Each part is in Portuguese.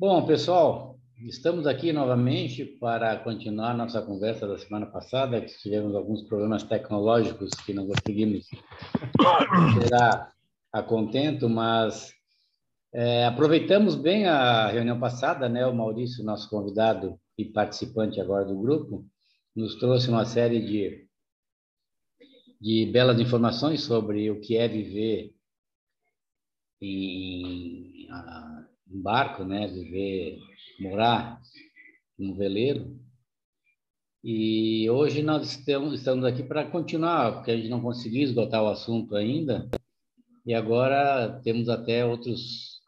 Bom, pessoal, estamos aqui novamente para continuar nossa conversa da semana passada, que tivemos alguns problemas tecnológicos que não conseguimos tirar a contento, mas é, aproveitamos bem a reunião passada, né? O Maurício, nosso convidado e participante agora do grupo, nos trouxe uma série de, de belas informações sobre o que é viver em, em barco, né? Viver, morar num veleiro. E hoje nós estamos aqui para continuar, porque a gente não conseguiu esgotar o assunto ainda. E agora temos até outros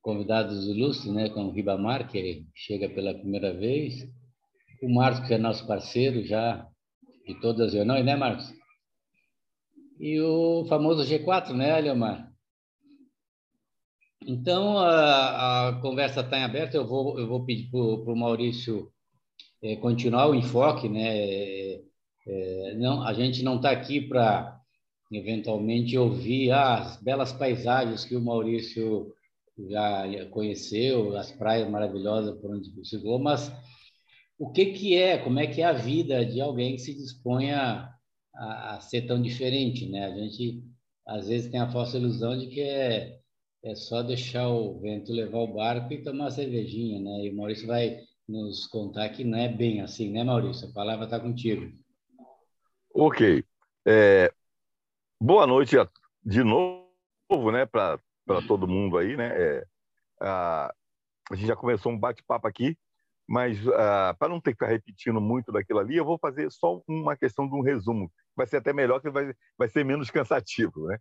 convidados ilustres, né, como o Ribamar, que chega pela primeira vez, o Marcos, que é nosso parceiro já de todas as reuniões, né, Marcos? E o famoso G4, né, Leomar? Então, a, a conversa está em aberto, eu vou, eu vou pedir para o Maurício é, continuar o enfoque, né? É, é não, a gente não está aqui para eventualmente ouvir ah, as belas paisagens que o Maurício já conheceu, as praias maravilhosas por onde chegou, mas o que que é, como é que é a vida de alguém que se dispõe a, a, a ser tão diferente, né? A gente às vezes tem a falsa ilusão de que é, é só deixar o vento levar o barco e tomar uma cervejinha, né? E o Maurício vai nos contar que não é bem assim, né, Maurício? A palavra está contigo. Ok. É, boa noite de novo, né, para todo mundo aí, né? É, a, a gente já começou um bate-papo aqui mas uh, para não ter que ficar repetindo muito daquilo ali, eu vou fazer só uma questão de um resumo. Vai ser até melhor, que vai, vai ser menos cansativo. Né?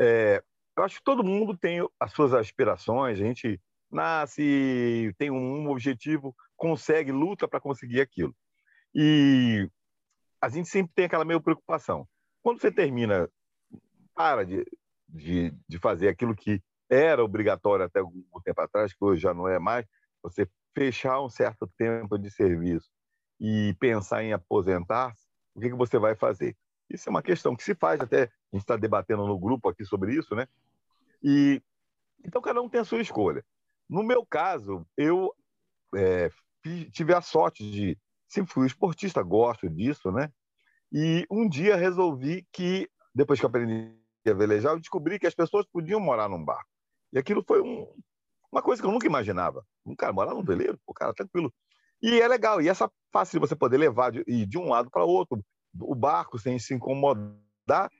É, eu acho que todo mundo tem as suas aspirações, a gente nasce, tem um objetivo, consegue, luta para conseguir aquilo. E a gente sempre tem aquela meio preocupação. Quando você termina, para de, de, de fazer aquilo que era obrigatório até algum tempo atrás, que hoje já não é mais, você fechar um certo tempo de serviço e pensar em aposentar, o que, que você vai fazer? Isso é uma questão que se faz, até a gente está debatendo no grupo aqui sobre isso, né? E então cada um tem a sua escolha. No meu caso, eu é, tive a sorte de sempre fui esportista, gosto disso, né? E um dia resolvi que depois que aprendi a velejar, eu descobri que as pessoas podiam morar num barco. E aquilo foi um, uma coisa que eu nunca imaginava. Um cara morar num veleiro, o cara tranquilo. E é legal. E essa fácil de você poder levar de, ir de um lado para outro, o barco sem se incomodar,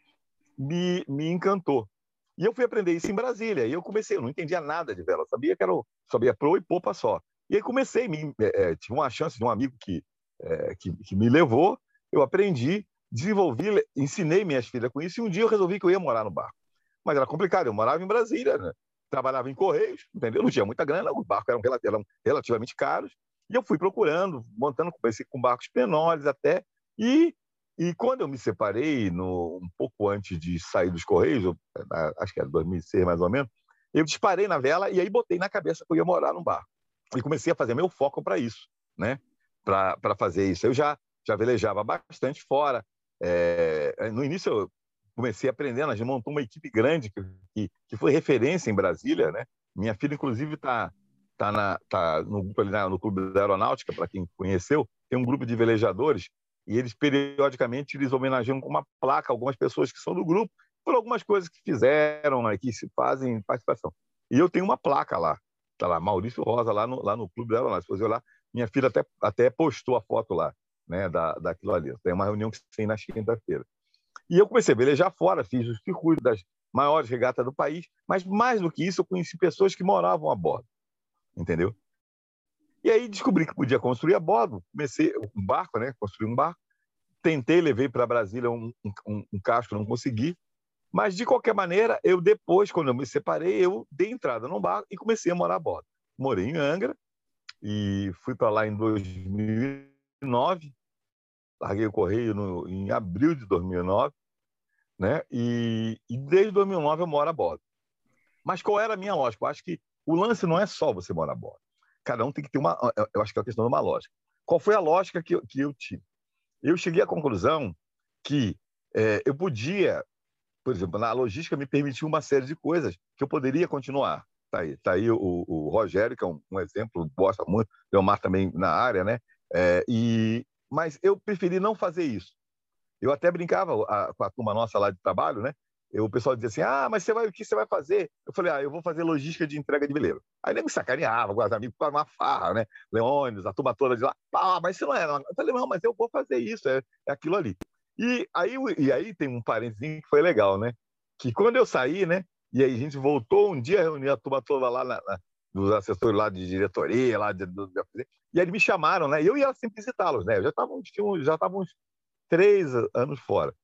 me, me encantou. E eu fui aprender isso em Brasília. E eu comecei, eu não entendia nada de vela. Sabia que era sabia pro e popa só. E aí comecei, me, é, tive uma chance de um amigo que, é, que, que me levou, eu aprendi, desenvolvi, ensinei minhas filhas com isso, e um dia eu resolvi que eu ia morar no barco. Mas era complicado, eu morava em Brasília, né? trabalhava em Correios, entendeu? Não tinha muita grana, os barcos eram, eram relativamente caros, e eu fui procurando, montando, comecei com barcos menores até, e, e quando eu me separei, no, um pouco antes de sair dos Correios, acho que era 2006 mais ou menos, eu disparei na vela e aí botei na cabeça que eu ia morar num barco. E comecei a fazer meu foco para isso, né? Para fazer isso. Eu já, já velejava bastante fora. É, no início eu comecei aprendendo, a gente montou uma equipe grande que, que foi referência em Brasília, né? Minha filha, inclusive, está tá na, tá no grupo ali no Clube da Aeronáutica, para quem conheceu, tem um grupo de velejadores e eles periodicamente eles homenageiam com uma placa algumas pessoas que são do grupo por algumas coisas que fizeram, né, que se fazem participação. E eu tenho uma placa lá, tá lá, Maurício Rosa lá no, lá no Clube da Aeronáutica. Se lá, minha filha até, até postou a foto lá, né, da, daquilo ali. Tem uma reunião que tem na quinta-feira. E eu comecei a velejar fora, fiz os circuitos das maiores regatas do país, mas mais do que isso, eu conheci pessoas que moravam a bordo, entendeu? E aí descobri que podia construir a bordo, comecei um barco, né? Construí um barco, tentei, levei para Brasília um, um, um casco, não consegui, mas de qualquer maneira, eu depois, quando eu me separei, eu dei entrada num barco e comecei a morar a bordo. Morei em Angra e fui para lá em 2009 larguei o Correio no, em abril de 2009, né? E, e, desde 2009 eu moro a bordo. Mas qual era a minha lógica? Eu acho que o lance não é só você morar a bordo. Cada um tem que ter uma. Eu acho que é a questão de uma lógica. Qual foi a lógica que eu, que eu tive? Eu cheguei à conclusão que é, eu podia, por exemplo, na logística me permitiu uma série de coisas que eu poderia continuar Tá aí, tá aí o, o Rogério, que é um, um, exemplo, gosta muito, Leomar também na área, né? É, e, mas eu preferi não fazer isso. Eu até brincava a, com a turma nossa lá de trabalho, né? Eu, o pessoal dizia assim: ah, mas você vai, o que você vai fazer? Eu falei: ah, eu vou fazer logística de entrega de veleiro. Aí nem me sacaneava os amigos para uma farra, né? Leônidas, a turma toda de lá. Ah, mas isso não é. Eu falei: não, mas eu vou fazer isso, é, é aquilo ali. E aí, e aí tem um parênteses que foi legal, né? Que quando eu saí, né? E aí a gente voltou um dia, reunir a turma toda lá, na, na, dos assessores lá de diretoria, lá de, e eles me chamaram, né? E eu ia sempre visitá-los, né? Eu já estava já uns três anos fora.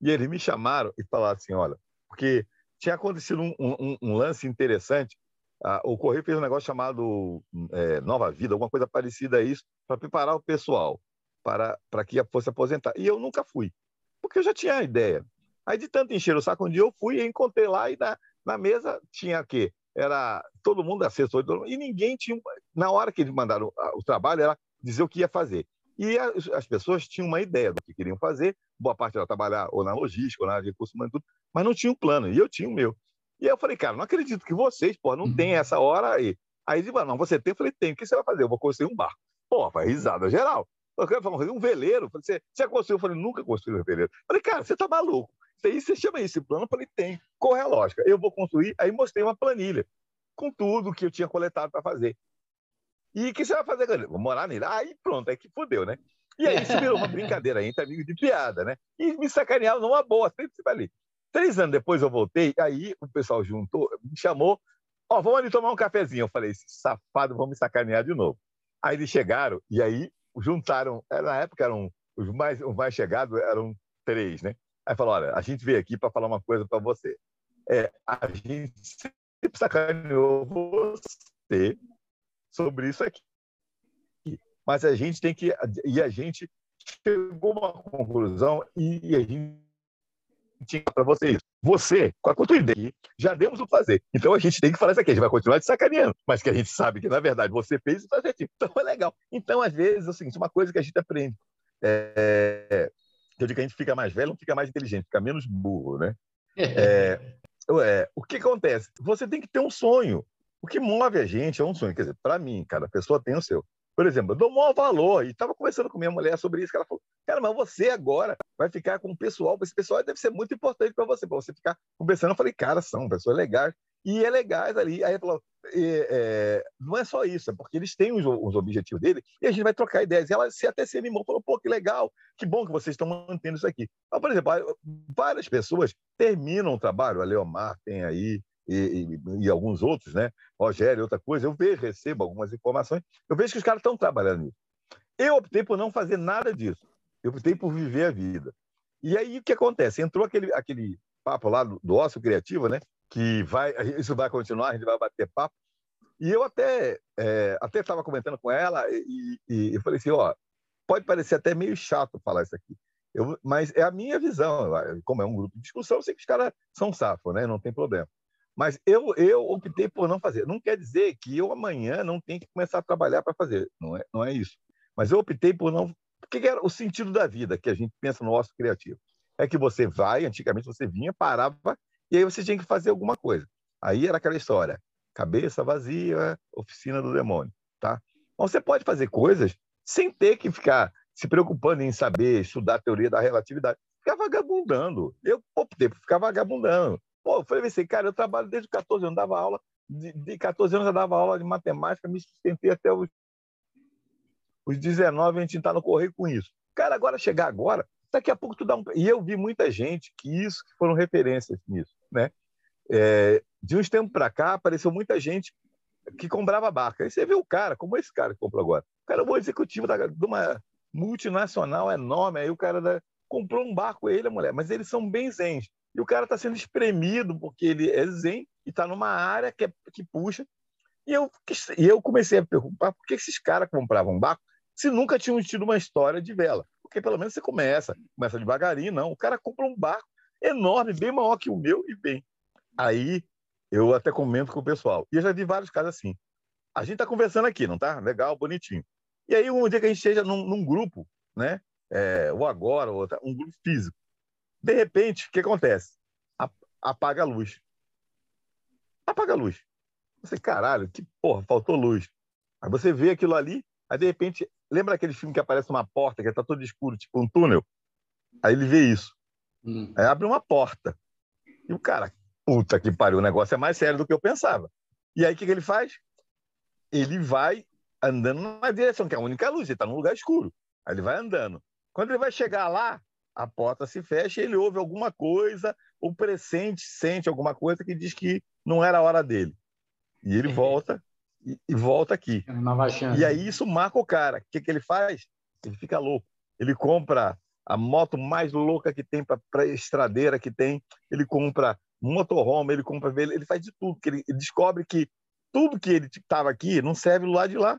E eles me chamaram e falaram assim, olha, porque tinha acontecido um, um, um lance interessante. Ah, o Correio fez um negócio chamado é, Nova Vida, alguma coisa parecida a isso, para preparar o pessoal para, para que fosse aposentar. E eu nunca fui, porque eu já tinha a ideia. Aí, de tanto encher o saco, um dia eu fui e encontrei lá, e na, na mesa tinha o quê? Era todo mundo assessor, todo mundo, e ninguém tinha. Na hora que eles mandaram o trabalho, era dizer o que ia fazer. E as pessoas tinham uma ideia do que queriam fazer, boa parte era trabalhar ou na logística, ou na área de recursos humanos, tudo, mas não tinha um plano, e eu tinha o meu. E aí eu falei, cara, não acredito que vocês, pô, não tem uhum. essa hora aí. Aí eles falaram, não, você tem? Eu falei, tem. O que você vai fazer? Eu vou construir um barco. Pô, rapaz, risada geral. Eu quero fazer um veleiro. Eu falei, você, você construiu? Eu falei, nunca construí um veleiro. Eu falei, cara, você tá maluco. Aí você chama esse plano? Eu falei, tem. Qual é a lógica? Eu vou construir. Aí mostrei uma planilha com tudo que eu tinha coletado para fazer. E o que você vai fazer, galera? Vou morar nele. Aí pronto, aí que fodeu, né? E aí isso virou uma brincadeira entre amigos de piada, né? E me sacanearam numa boa, sempre ali. Três anos depois eu voltei, aí o pessoal juntou, me chamou, ó, oh, vamos ali tomar um cafezinho. Eu falei, safado, vamos me sacanear de novo. Aí eles chegaram e aí juntaram, na época eram os mais, os mais chegados eram três, né? Aí falou: olha, a gente veio aqui para falar uma coisa para você. É, a gente sempre sacaneou você sobre isso aqui. Mas a gente tem que. E a gente chegou a uma conclusão e a gente tinha para você isso. Você, com a tua ideia, já demos o fazer. Então a gente tem que falar isso aqui. A gente vai continuar te sacaneando, mas que a gente sabe que, na verdade, você fez e está certinho. Então é legal. Então, às vezes, é o seguinte: uma coisa que a gente aprende. É, eu digo que a gente fica mais velho, não fica mais inteligente, fica menos burro, né? É, é, o que acontece? Você tem que ter um sonho. O que move a gente é um sonho. Quer dizer, para mim, cada pessoa tem o seu. Por exemplo, eu dou maior valor. E estava conversando com minha mulher sobre isso, que ela falou, cara, mas você agora vai ficar com o pessoal, esse pessoal deve ser muito importante para você, para você ficar conversando. Eu falei, cara, são pessoas legais. E é legais ali. Aí ele falou, é, não é só isso, é porque eles têm os, os, objetivos dele e a gente vai trocar ideias. E ela se até se animou, falou, pô, que legal, que bom que vocês estão mantendo isso aqui. Mas, por exemplo, várias pessoas terminam o trabalho, a Leomar tem aí, e, e, e, alguns outros, né? Rogério, outra coisa, eu vejo, recebo algumas informações, eu vejo que os caras estão trabalhando nisso. Eu optei por não fazer nada disso. Eu optei por viver a vida. E aí o que acontece? Entrou aquele, aquele papo lá do, do ócio criativo, né? que vai, isso vai continuar, a gente vai bater papo. E eu até é, até estava comentando com ela e, e, eu falei assim, ó, pode parecer até meio chato falar isso aqui, eu, mas é a minha visão. Como é um grupo de discussão, eu sei que os caras são safos, né? Não tem problema. Mas eu, eu optei por não fazer. Não quer dizer que eu amanhã não tenho que começar a trabalhar para fazer. Não é, não é isso. Mas eu optei por não. O que era o sentido da vida que a gente pensa no ócio criativo? É que você vai, antigamente você vinha, parava e aí você tinha que fazer alguma coisa. Aí era aquela história: cabeça vazia, oficina do demônio, tá? Mas você pode fazer coisas sem ter que ficar se preocupando em saber estudar a teoria da relatividade. Ficar vagabundando. Eu optei por ficar vagabundando. Pô, eu falei assim, cara, eu trabalho desde 14 anos, dava aula, de, de 14 anos eu dava aula de matemática, me sustentei até os, os 19, a gente está no correio com isso. Cara, agora chegar agora, daqui a pouco tu dá um. E eu vi muita gente que isso que foram referências nisso né? É, de uns tempos para cá, apareceu muita gente que comprava barca. Aí você vê o cara, como esse cara que comprou agora. O cara é um executivo da, de uma multinacional enorme, aí o cara da, comprou um barco, ele e a mulher, mas eles são bem zens. E o cara está sendo espremido porque ele é zen e está numa área que, é, que puxa. E eu, e eu comecei a perguntar por que esses caras compravam barco se nunca tinham tido uma história de vela. Porque pelo menos você começa, começa devagarinho, não. O cara compra um barco enorme, bem maior que o meu e bem. Aí eu até comento com o pessoal. E eu já vi vários casos assim. A gente está conversando aqui, não tá? Legal, bonitinho. E aí um dia que a gente esteja num, num grupo, né? É, ou agora, ou um grupo físico. De repente, o que acontece? Apaga a luz. Apaga a luz. Você, caralho, que porra, faltou luz. Aí você vê aquilo ali, aí de repente, lembra aquele filme que aparece uma porta, que tá todo escuro, tipo um túnel? Aí ele vê isso. Hum. Aí abre uma porta. E o cara, puta que pariu, o negócio é mais sério do que eu pensava. E aí o que, que ele faz? Ele vai andando na direção, que é a única luz, ele está num lugar escuro. Aí ele vai andando. Quando ele vai chegar lá, a porta se fecha e ele ouve alguma coisa, ou pressente, sente alguma coisa que diz que não era a hora dele. E ele volta e, e volta aqui. E aí isso marca o cara. O que, que ele faz? Ele fica louco. Ele compra a moto mais louca que tem para estradeira que tem. Ele compra motorhome, ele compra ele faz de tudo. Ele, ele descobre que tudo que ele estava aqui não serve do lado de lá.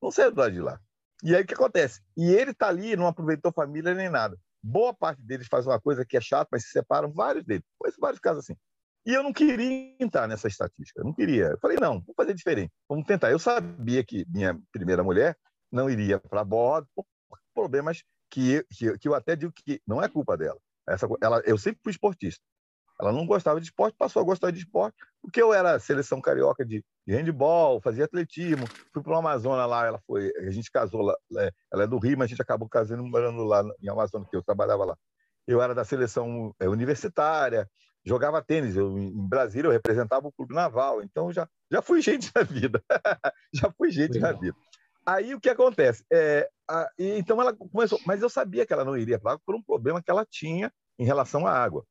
Não serve do lado de lá. E aí o que acontece? E ele está ali, não aproveitou família nem nada. Boa parte deles faz uma coisa que é chata, mas se separam, vários deles. Conheço vários casos assim. E eu não queria entrar nessa estatística, não queria. Eu falei, não, vamos fazer diferente, vamos tentar. Eu sabia que minha primeira mulher não iria para bordo por problemas que, que, que, eu até digo que não é culpa dela. Essa, ela, eu sempre fui esportista. Ela não gostava de esporte, passou a gostar de esporte, porque eu era seleção carioca de, de handball, fazia atletismo, fui para o Amazonas lá, ela foi, a gente casou lá, é, ela é do Rio, mas a gente acabou casando morando lá em Amazonas, que eu trabalhava lá. Eu era da seleção é, universitária, jogava tênis. Eu, em Brasília, eu representava o Clube Naval. Então, já, já fui gente na vida. já fui gente Legal. na vida. Aí, o que acontece? É, a, então, ela começou... Mas eu sabia que ela não iria para por um problema que ela tinha em relação à água.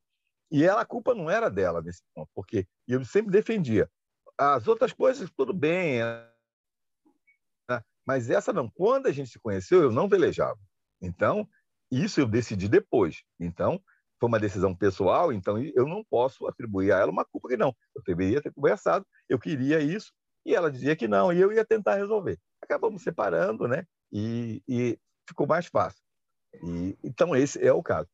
E ela, a culpa não era dela nesse ponto, porque eu sempre defendia. As outras coisas, tudo bem, né? mas essa não. Quando a gente se conheceu, eu não velejava. Então, isso eu decidi depois. Então, foi uma decisão pessoal, então eu não posso atribuir a ela uma culpa que não. Eu deveria ter conversado, eu queria isso, e ela dizia que não, e eu ia tentar resolver. Acabamos separando, né? E, e ficou mais fácil. E, então, esse é o caso.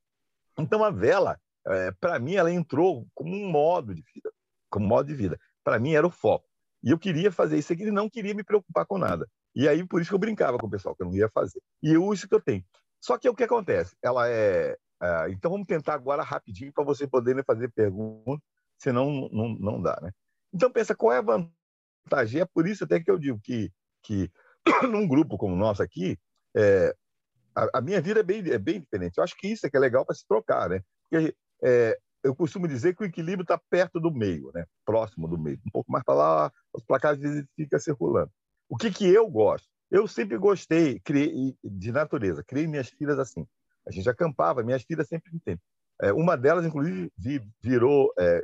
Então, a vela, é, para mim, ela entrou como um modo de vida. Como modo de vida. Para mim, era o foco. E eu queria fazer isso aqui e não queria me preocupar com nada. E aí, por isso que eu brincava com o pessoal, que eu não ia fazer. E eu, isso que eu tenho. Só que o que acontece? Ela é é, então vamos tentar agora rapidinho para vocês poderem fazer perguntas, senão não, não dá, né? Então pensa qual é a vantagem. É por isso até que eu digo que, que num grupo como o nosso aqui, é, a, a, minha vida é bem, é bem diferente. Eu acho que isso é que é legal para se trocar, né? Porque é, eu costumo dizer que o equilíbrio está perto do meio, né? Próximo do meio. Um pouco mais para lá, os placares ficam circulando. O que, que eu gosto? Eu sempre gostei criei, de natureza. Criei minhas filhas assim. A gente acampava, minhas filhas sempre entendem. É, uma delas, inclusive, virou é,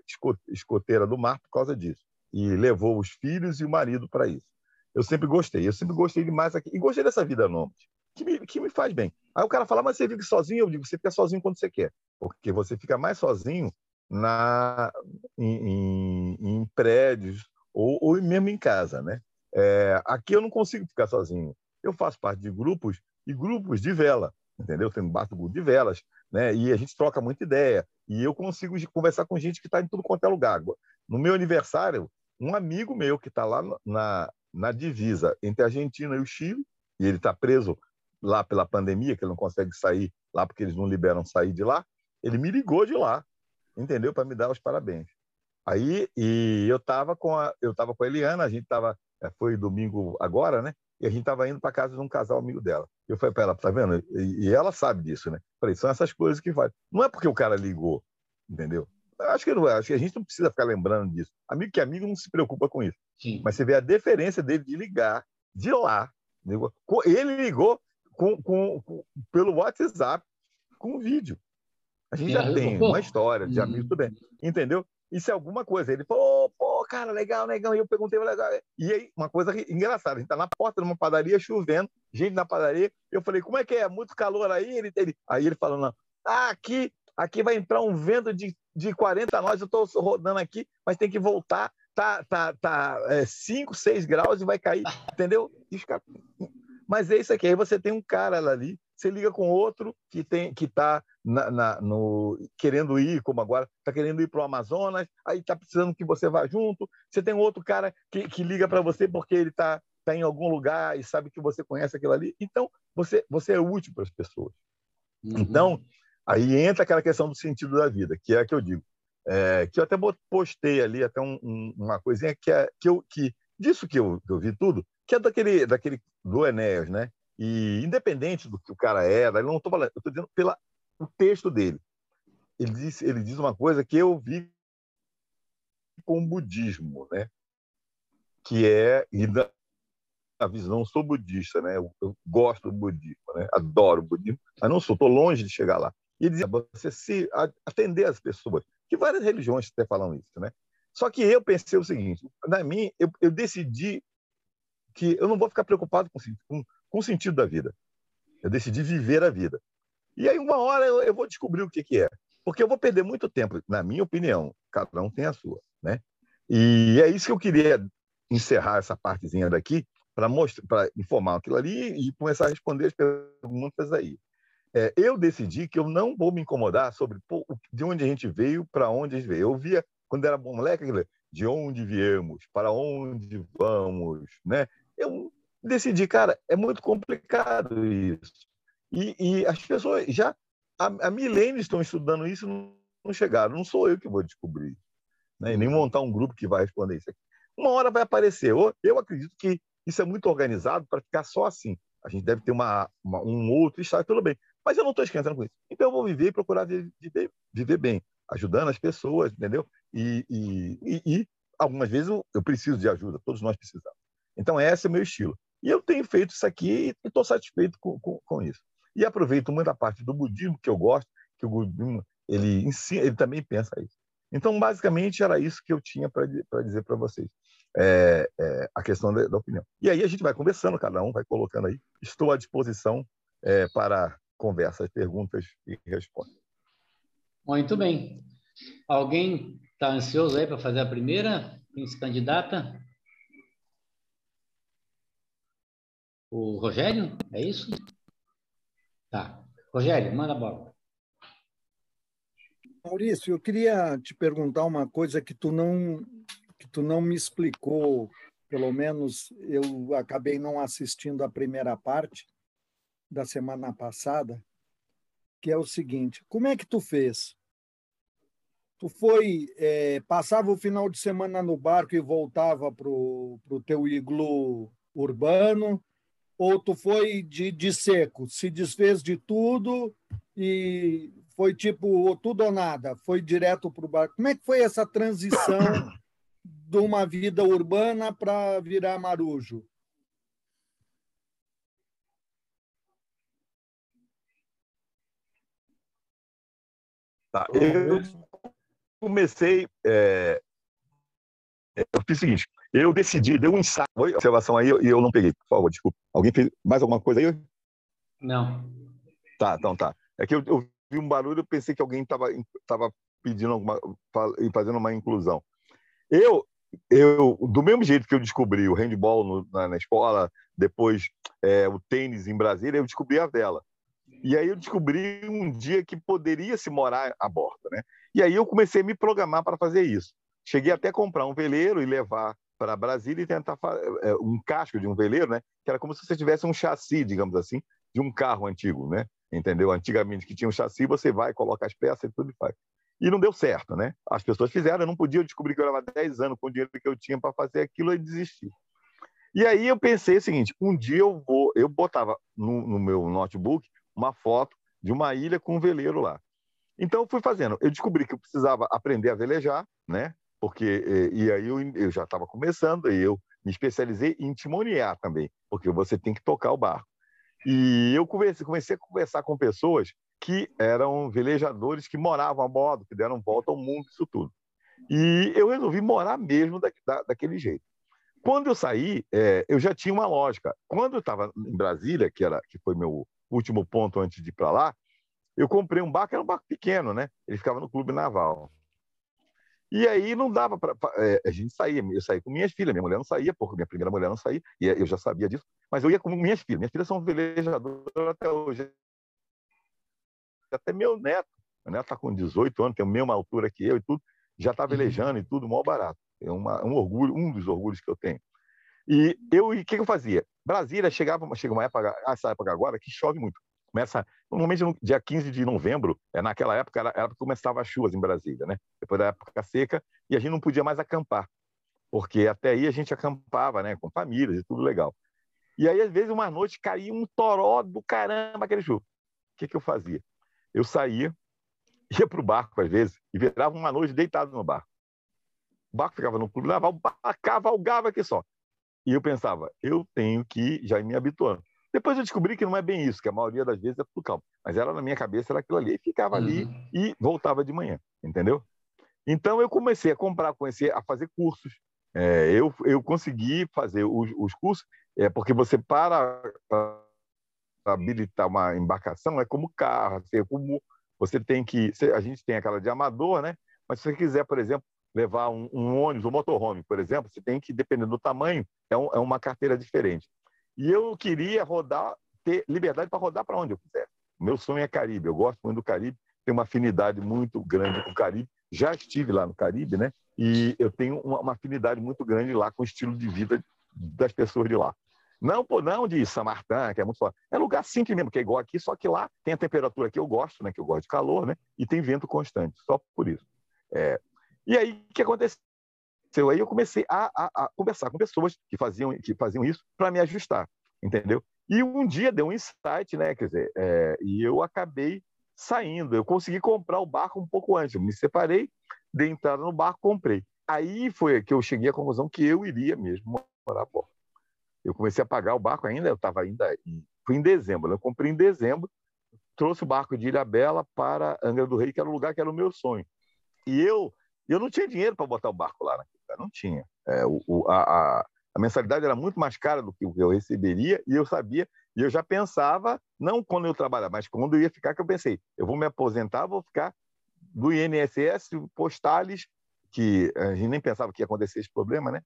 escoteira do mar por causa disso. E levou os filhos e o marido para isso. Eu sempre gostei. Eu sempre gostei demais aqui. E gostei dessa vida nômade, que me, que me faz bem. Aí o cara fala, mas você vive sozinho? Eu digo, você fica sozinho quando você quer. Porque você fica mais sozinho na, em, em, em prédios ou, ou, mesmo em casa, né? É, aqui eu não consigo ficar sozinho. Eu faço parte de grupos e grupos de vela entendeu? Tem um barco de velas, né? E a gente troca muita ideia. E eu consigo conversar com gente que está em tudo quanto é lugar. No meu aniversário, um amigo meu que está lá na, na divisa entre a Argentina e o Chile, e ele está preso lá pela pandemia, que ele não consegue sair lá porque eles não liberam sair de lá, ele me ligou de lá, entendeu? Para me dar os parabéns. Aí, e eu estava com a, eu tava com a Eliana, a gente estava, é, foi domingo agora, né? E a gente estava indo para casa de um casal amigo dela. Eu falei para ela, tá vendo? E, e, ela sabe disso, né? Falei, são essas coisas que faz. Não é porque o cara ligou, entendeu? Acho que não é. Acho que a gente não precisa ficar lembrando disso. Amigo que amigo não se preocupa com isso. Sim. Mas você vê a deferência dele de ligar de lá. Ele ligou com, com, com pelo WhatsApp com vídeo. A gente já tem uma história de amigo, tudo bem. Entendeu? Isso é alguma coisa. Ele falou, pô, cara, legal, legal. E eu perguntei, legal. E aí, uma coisa engraçada, a gente tá na porta de uma padaria chovendo, gente na padaria. Eu falei, como é que é? Muito calor aí? Ele, ele... Aí ele falou, não, ah, aqui, aqui vai entrar um vento de, de 40 nós, eu tô rodando aqui, mas tem que voltar. Tá, tá, tá 5, é, 6 graus e vai cair, entendeu? Mas é isso aqui. Aí você tem um cara ali, você liga com outro que tem que está na, na, no, querendo ir, como agora, está querendo ir para o Amazonas, aí está precisando que você vá junto. Você tem outro cara que, que liga para você porque ele está tá em algum lugar e sabe que você conhece aquilo ali. Então, você, você é útil para as pessoas. Uhum. Então, aí entra aquela questão do sentido da vida, que é a que eu digo. é, que eu até postei ali até um, um, uma coisinha que é que eu que disso que eu, que eu vi tudo, que é daquele daquele do Enéas, né? E independente do que o cara era, eu não estou falando, eu estou dizendo pela o texto dele. Ele diz, ele diz uma coisa que eu vi com o budismo, né? Que é e da a visão, sou budista, né? Eu, eu, gosto do budismo, né? Adoro o budismo, mas não sou, estou longe de chegar lá. E ele dizia você se atender as pessoas, que várias religiões até falam isso, né? Só que eu pensei o seguinte, na mim eu, eu decidi que eu não vou ficar preocupado com, com, com, o sentido da vida. Eu decidi viver a vida. E aí uma hora eu, eu vou descobrir o que, que é, porque eu vou perder muito tempo, na minha opinião. Cada um tem a sua, né? E é isso que eu queria encerrar essa partezinha daqui para mostrar, para informar aquilo ali e começar a responder as perguntas aí. É, eu decidi que eu não vou me incomodar sobre pô, de onde a gente veio, para onde a gente veio. Eu via quando era moleque, de onde viemos, para onde vamos, né? Eu decidi, cara, é muito complicado isso. E, e as pessoas já há, milênios estão estudando isso, não, não chegaram. Não sou eu que vou descobrir, né? E nem montar um grupo que vai responder isso aqui. Uma hora vai aparecer. Eu acredito que isso é muito organizado para ficar só assim. A gente deve ter uma, uma um outro estado, tudo bem. Mas eu não estou esquentando com isso. Então eu vou viver e procurar viver, viver bem, ajudando as pessoas, entendeu? E, e, e, e algumas vezes eu, eu, preciso de ajuda, todos nós precisamos. Então esse é o meu estilo. E eu tenho feito isso aqui e estou satisfeito com, com, com, isso. E aproveito muita parte do budismo que eu gosto, que o budismo ele ensina, ele também pensa isso. Então basicamente era isso que eu tinha para dizer para vocês é, é, a questão da, da, opinião. E aí a gente vai conversando, cada um vai colocando aí. Estou à disposição é, para conversas, perguntas e respostas. Muito bem. Alguém está ansioso aí para fazer a primeira? Quem se candidata? O Rogério? É isso? Tá. Rogério, manda a bola. Maurício, eu queria te perguntar uma coisa que tu não que tu não me explicou, pelo menos eu acabei não assistindo a primeira parte da semana passada, que é o seguinte: como é que tu fez? Tu foi, é, passava o final de semana no barco e voltava para o teu iglu urbano, ou tu foi de, de seco, se desfez de tudo e foi tipo tudo ou nada, foi direto para o barco. Como é que foi essa transição de uma vida urbana para virar marujo? Tá. Eu comecei. É... Eu fiz o seguinte: eu decidi, deu um ensaio, observação aí, e eu, não peguei, por favor, desculpa. Alguém fez mais alguma coisa aí? Não. Tá, então tá. É que eu, eu vi um barulho, eu pensei que alguém estava tava pedindo alguma, fazendo uma inclusão. Eu eu, do mesmo jeito que eu descobri o handball no, na, na, escola, depois é, o tênis em Brasília, eu descobri a vela. E aí eu descobri um dia que poderia se morar a bordo, né? E aí eu comecei a me programar para fazer isso. Cheguei até a comprar um veleiro e levar para Brasília e tentar é, um casco de um veleiro, né? Que era como se você tivesse um chassi, digamos assim, de um carro antigo, né? Entendeu? Antigamente que tinha um chassi, você vai, coloca as peças e tudo e faz. E não deu certo, né? As pessoas fizeram, eu não podia, descobrir que eu levava 10 anos com o dinheiro que eu tinha para fazer aquilo e desisti. E aí eu pensei o seguinte, um dia eu vou, eu botava no, no meu notebook uma foto de uma ilha com um veleiro lá. Então eu fui fazendo, eu descobri que eu precisava aprender a velejar, né? Porque e, e aí eu, eu já estava começando e eu me especializei em timonear também, porque você tem que tocar o barco. E eu comecei, comecei a conversar com pessoas que eram velejadores que moravam a bordo, que deram volta ao mundo, isso tudo. E eu resolvi morar mesmo da, da, daquele jeito. Quando eu saí, é, eu já tinha uma lógica. Quando eu estava em Brasília, que, era, que foi meu último ponto antes de ir para lá, eu comprei um barco, era um barco pequeno, né? Ele ficava no clube naval. E aí não dava para. É, a gente saía, eu saía com minhas filhas, minha mulher não saía, porque minha primeira mulher não saía, e eu já sabia disso, mas eu ia com minhas filhas. Minhas filhas são velejadoras até hoje até meu neto, meu neto está com 18 anos, tem a mesma altura que eu e tudo, já está uhum. velejando e tudo, mó barato. É uma, um orgulho, um dos orgulhos que eu tenho. E eu, o que, que eu fazia? Brasília chegava, chega uma época, essa época agora, que chove muito. Começa, normalmente no dia 15 de novembro, é naquela época, era, era começava as chuvas em Brasília, né? Depois da época seca, e a gente não podia mais acampar, porque até aí a gente acampava, né? Com famílias e tudo legal. E aí, às vezes, uma noite caía um toró do caramba aquele chuva. O que, que eu fazia? Eu saía, ia para o barco, às vezes, e virava uma noite deitado no barco. O barco ficava no clube, levava, cavalgava aqui só. E eu pensava, eu tenho que já ir me habituando. Depois eu descobri que não é bem isso, que a maioria das vezes é tudo calmo. Mas era na minha cabeça, era aquilo ali. E ficava ali uhum. e voltava de manhã, entendeu? Então eu comecei a comprar, comecei a fazer cursos. É, eu, eu consegui fazer os, os cursos, é, porque você para, para habilitar uma embarcação, é como carro, assim, é como você tem que. A gente tem aquela de amador, né? Mas se você quiser, por exemplo, levar um, um ônibus, um motorhome, por exemplo, você tem que, dependendo do tamanho, é, um, é uma carteira diferente. E eu queria rodar, ter liberdade para rodar para onde eu quiser. Meu sonho é Caribe, eu gosto muito do Caribe, tenho uma afinidade muito grande com o Caribe. Já estive lá no Caribe, né? E eu tenho uma, uma afinidade muito grande lá com o estilo de vida das pessoas de lá. Não, pô, não de São Martin, que é muito forte. É lugar simples mesmo, que é igual aqui, só que lá tem a temperatura que eu gosto, né? Que eu gosto de calor, né? E tem vento constante, só por isso. É... E aí, o que aconteceu? Aí eu comecei a, a, a conversar com pessoas que faziam, que faziam isso para me ajustar, entendeu? E um dia deu um insight, né? Quer dizer, é... e eu acabei saindo. Eu consegui comprar o barco um pouco antes. Eu me separei, dei entrada no barco, comprei. Aí foi que eu cheguei à conclusão que eu iria mesmo morar fora. Eu comecei a pagar o barco ainda, eu estava ainda. Em, foi em dezembro, eu comprei em dezembro, trouxe o barco de Ilhabela para Angra do Rei, que era o lugar que era o meu sonho. E eu, eu não tinha dinheiro para botar o barco lá, não tinha. É, o, a, a, a, mensalidade era muito mais cara do que eu receberia, e eu sabia, e eu já pensava, não quando eu trabalhava, mas quando eu ia ficar, que eu pensei, eu vou me aposentar, vou ficar do INSS, postales, que a gente nem pensava que ia acontecer esse problema, né?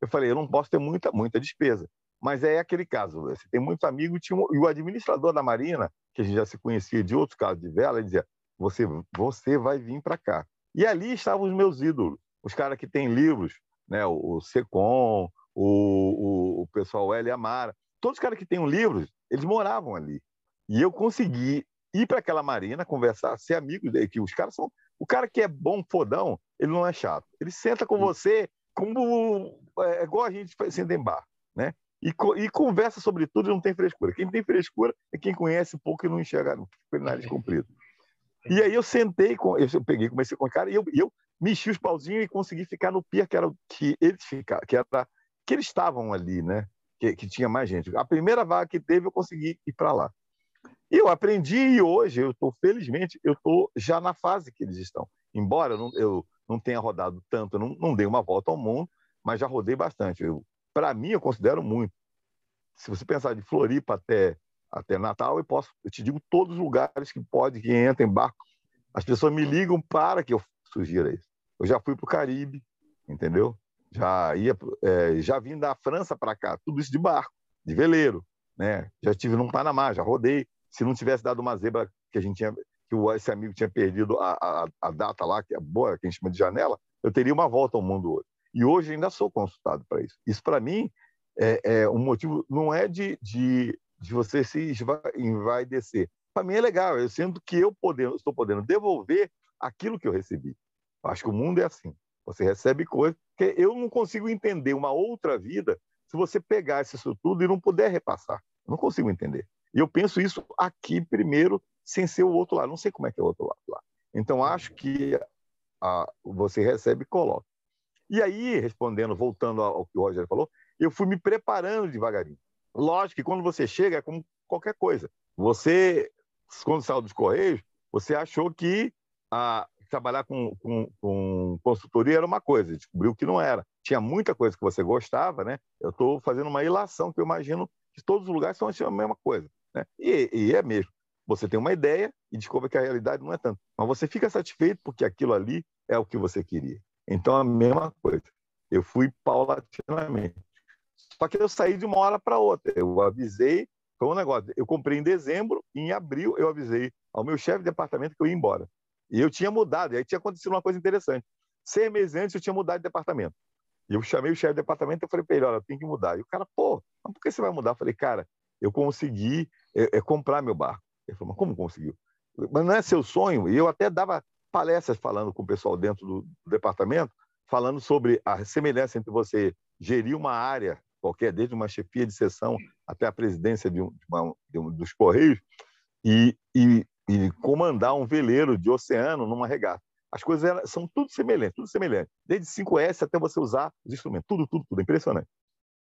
Eu falei, eu não posso ter muita, muita despesa. Mas é aquele caso, você tem muitos amigos, e o administrador da Marina, que a gente já se conhecia de outros casos de vela, ele dizia, você, você vai vir para cá. E ali estavam os meus ídolos, os caras que têm livros, né? o, o Secom, o, o, o pessoal L. Amara, todos os caras que têm livros, eles moravam ali. E eu consegui ir para aquela marina, conversar, ser amigo dele, que os caras são... O cara que é bom, fodão, ele não é chato. Ele senta com você como... É, é igual a gente senta em bar, né? E, e, conversa sobre tudo e não tem frescura. Quem tem frescura é quem conhece pouco e não enxerga o nariz comprido. E aí eu sentei, com, eu peguei, comecei com o cara e eu, eu mexi os pauzinhos e consegui ficar no pier que era que eles ficaram, que era que eles estavam ali, né? Que, que tinha mais gente. A primeira vaga que teve eu consegui ir para lá. E eu aprendi e hoje eu estou felizmente eu estou já na fase que eles estão. Embora eu não, eu não tenha rodado tanto, não, não dei uma volta ao mundo, mas já rodei bastante. Para mim, eu considero muito. Se você pensar de Floripa até, até Natal, eu posso, eu te digo todos os lugares que pode, que entra em barco. As pessoas me ligam para que eu sugira isso. Eu já fui para o Caribe, entendeu? Já ia, é, já vim da França para cá, tudo isso de barco, de veleiro, né? Já estive no Panamá, já rodei. Se não tivesse dado uma zebra que a gente tinha, que esse amigo tinha perdido a, a, a data lá, que é boa, que a gente chama de janela, eu teria uma volta ao mundo hoje. E hoje ainda sou consultado para isso. Isso, para mim, é, é, um motivo, não é de, de, de você se envaidecer. Para mim é legal, eu sinto que eu podendo, estou podendo devolver aquilo que eu recebi. Acho que o mundo é assim. Você recebe coisas que eu não consigo entender uma outra vida se você pegar isso tudo e não puder repassar. Eu não consigo entender. E eu penso isso aqui primeiro, sem ser o outro lado. Não sei como é que é o outro lado lá. Então, acho que a, você recebe e coloca. E aí, respondendo, voltando ao que o Roger falou, eu fui me preparando devagarinho. Lógico que quando você chega é como qualquer coisa. Você, quando saiu dos Correios, você achou que a, trabalhar com, com, com, consultoria era uma coisa, descobriu que não era. Tinha muita coisa que você gostava, né? Eu estou fazendo uma ilação que eu imagino que todos os lugares são a mesma coisa. Né? E, e é mesmo. Você tem uma ideia e descobre que a realidade não é tanto. Mas você fica satisfeito porque aquilo ali é o que você queria. Então, a mesma coisa. Eu fui paulatinamente. Só que eu saí de uma hora para outra. Eu avisei, foi um negócio. Eu comprei em dezembro, em abril eu avisei ao meu chefe de departamento que eu ia embora. E eu tinha mudado, e aí tinha acontecido uma coisa interessante. Seis meses antes eu tinha mudado de departamento. E eu chamei o chefe de departamento e falei para ele: olha, eu tenho que mudar. E o cara, pô, mas por que você vai mudar? Eu falei, cara, eu consegui é, é comprar meu barco. Ele falou, mas como conseguiu? Mas não é seu sonho? E eu até dava palestras falando com o pessoal dentro do, do departamento, falando sobre a semelhança entre você gerir uma área qualquer, desde uma chefia de seção até a presidência de um, de uma, de um dos Correios, e, e, e, comandar um veleiro de oceano numa regata. As coisas eram, são tudo semelhantes, tudo semelhante. Desde 5S até você usar os instrumentos, tudo, tudo, tudo, impressionante.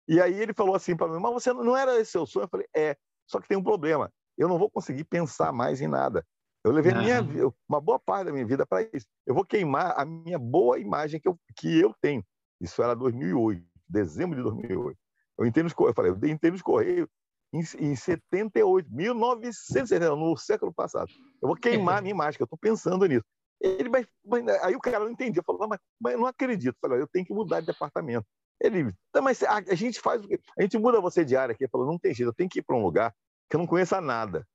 E aí ele falou assim para mim, mas você não era esse seu sonho? Eu falei, é, só que tem um problema, eu não vou conseguir pensar mais em nada. Eu levei uhum. minha, uma boa parte da minha vida para isso. Eu vou queimar a minha boa imagem que eu, que eu tenho. Isso era 2008, dezembro de 2008. Eu entrei nos, eu falei, eu entrei nos Correios em, em 78, 1970, no século passado. Eu vou queimar a minha imagem, que eu estou pensando nisso. Ele, mas, mas, aí o cara não entendia, falou, mas, mas eu não acredito. Falei, eu tenho que mudar de departamento. Ele, tá, mas a, a, gente faz o quê? A gente muda você de área aqui. Ele falou, não tem jeito, eu tenho que ir para um lugar que eu não conheça nada,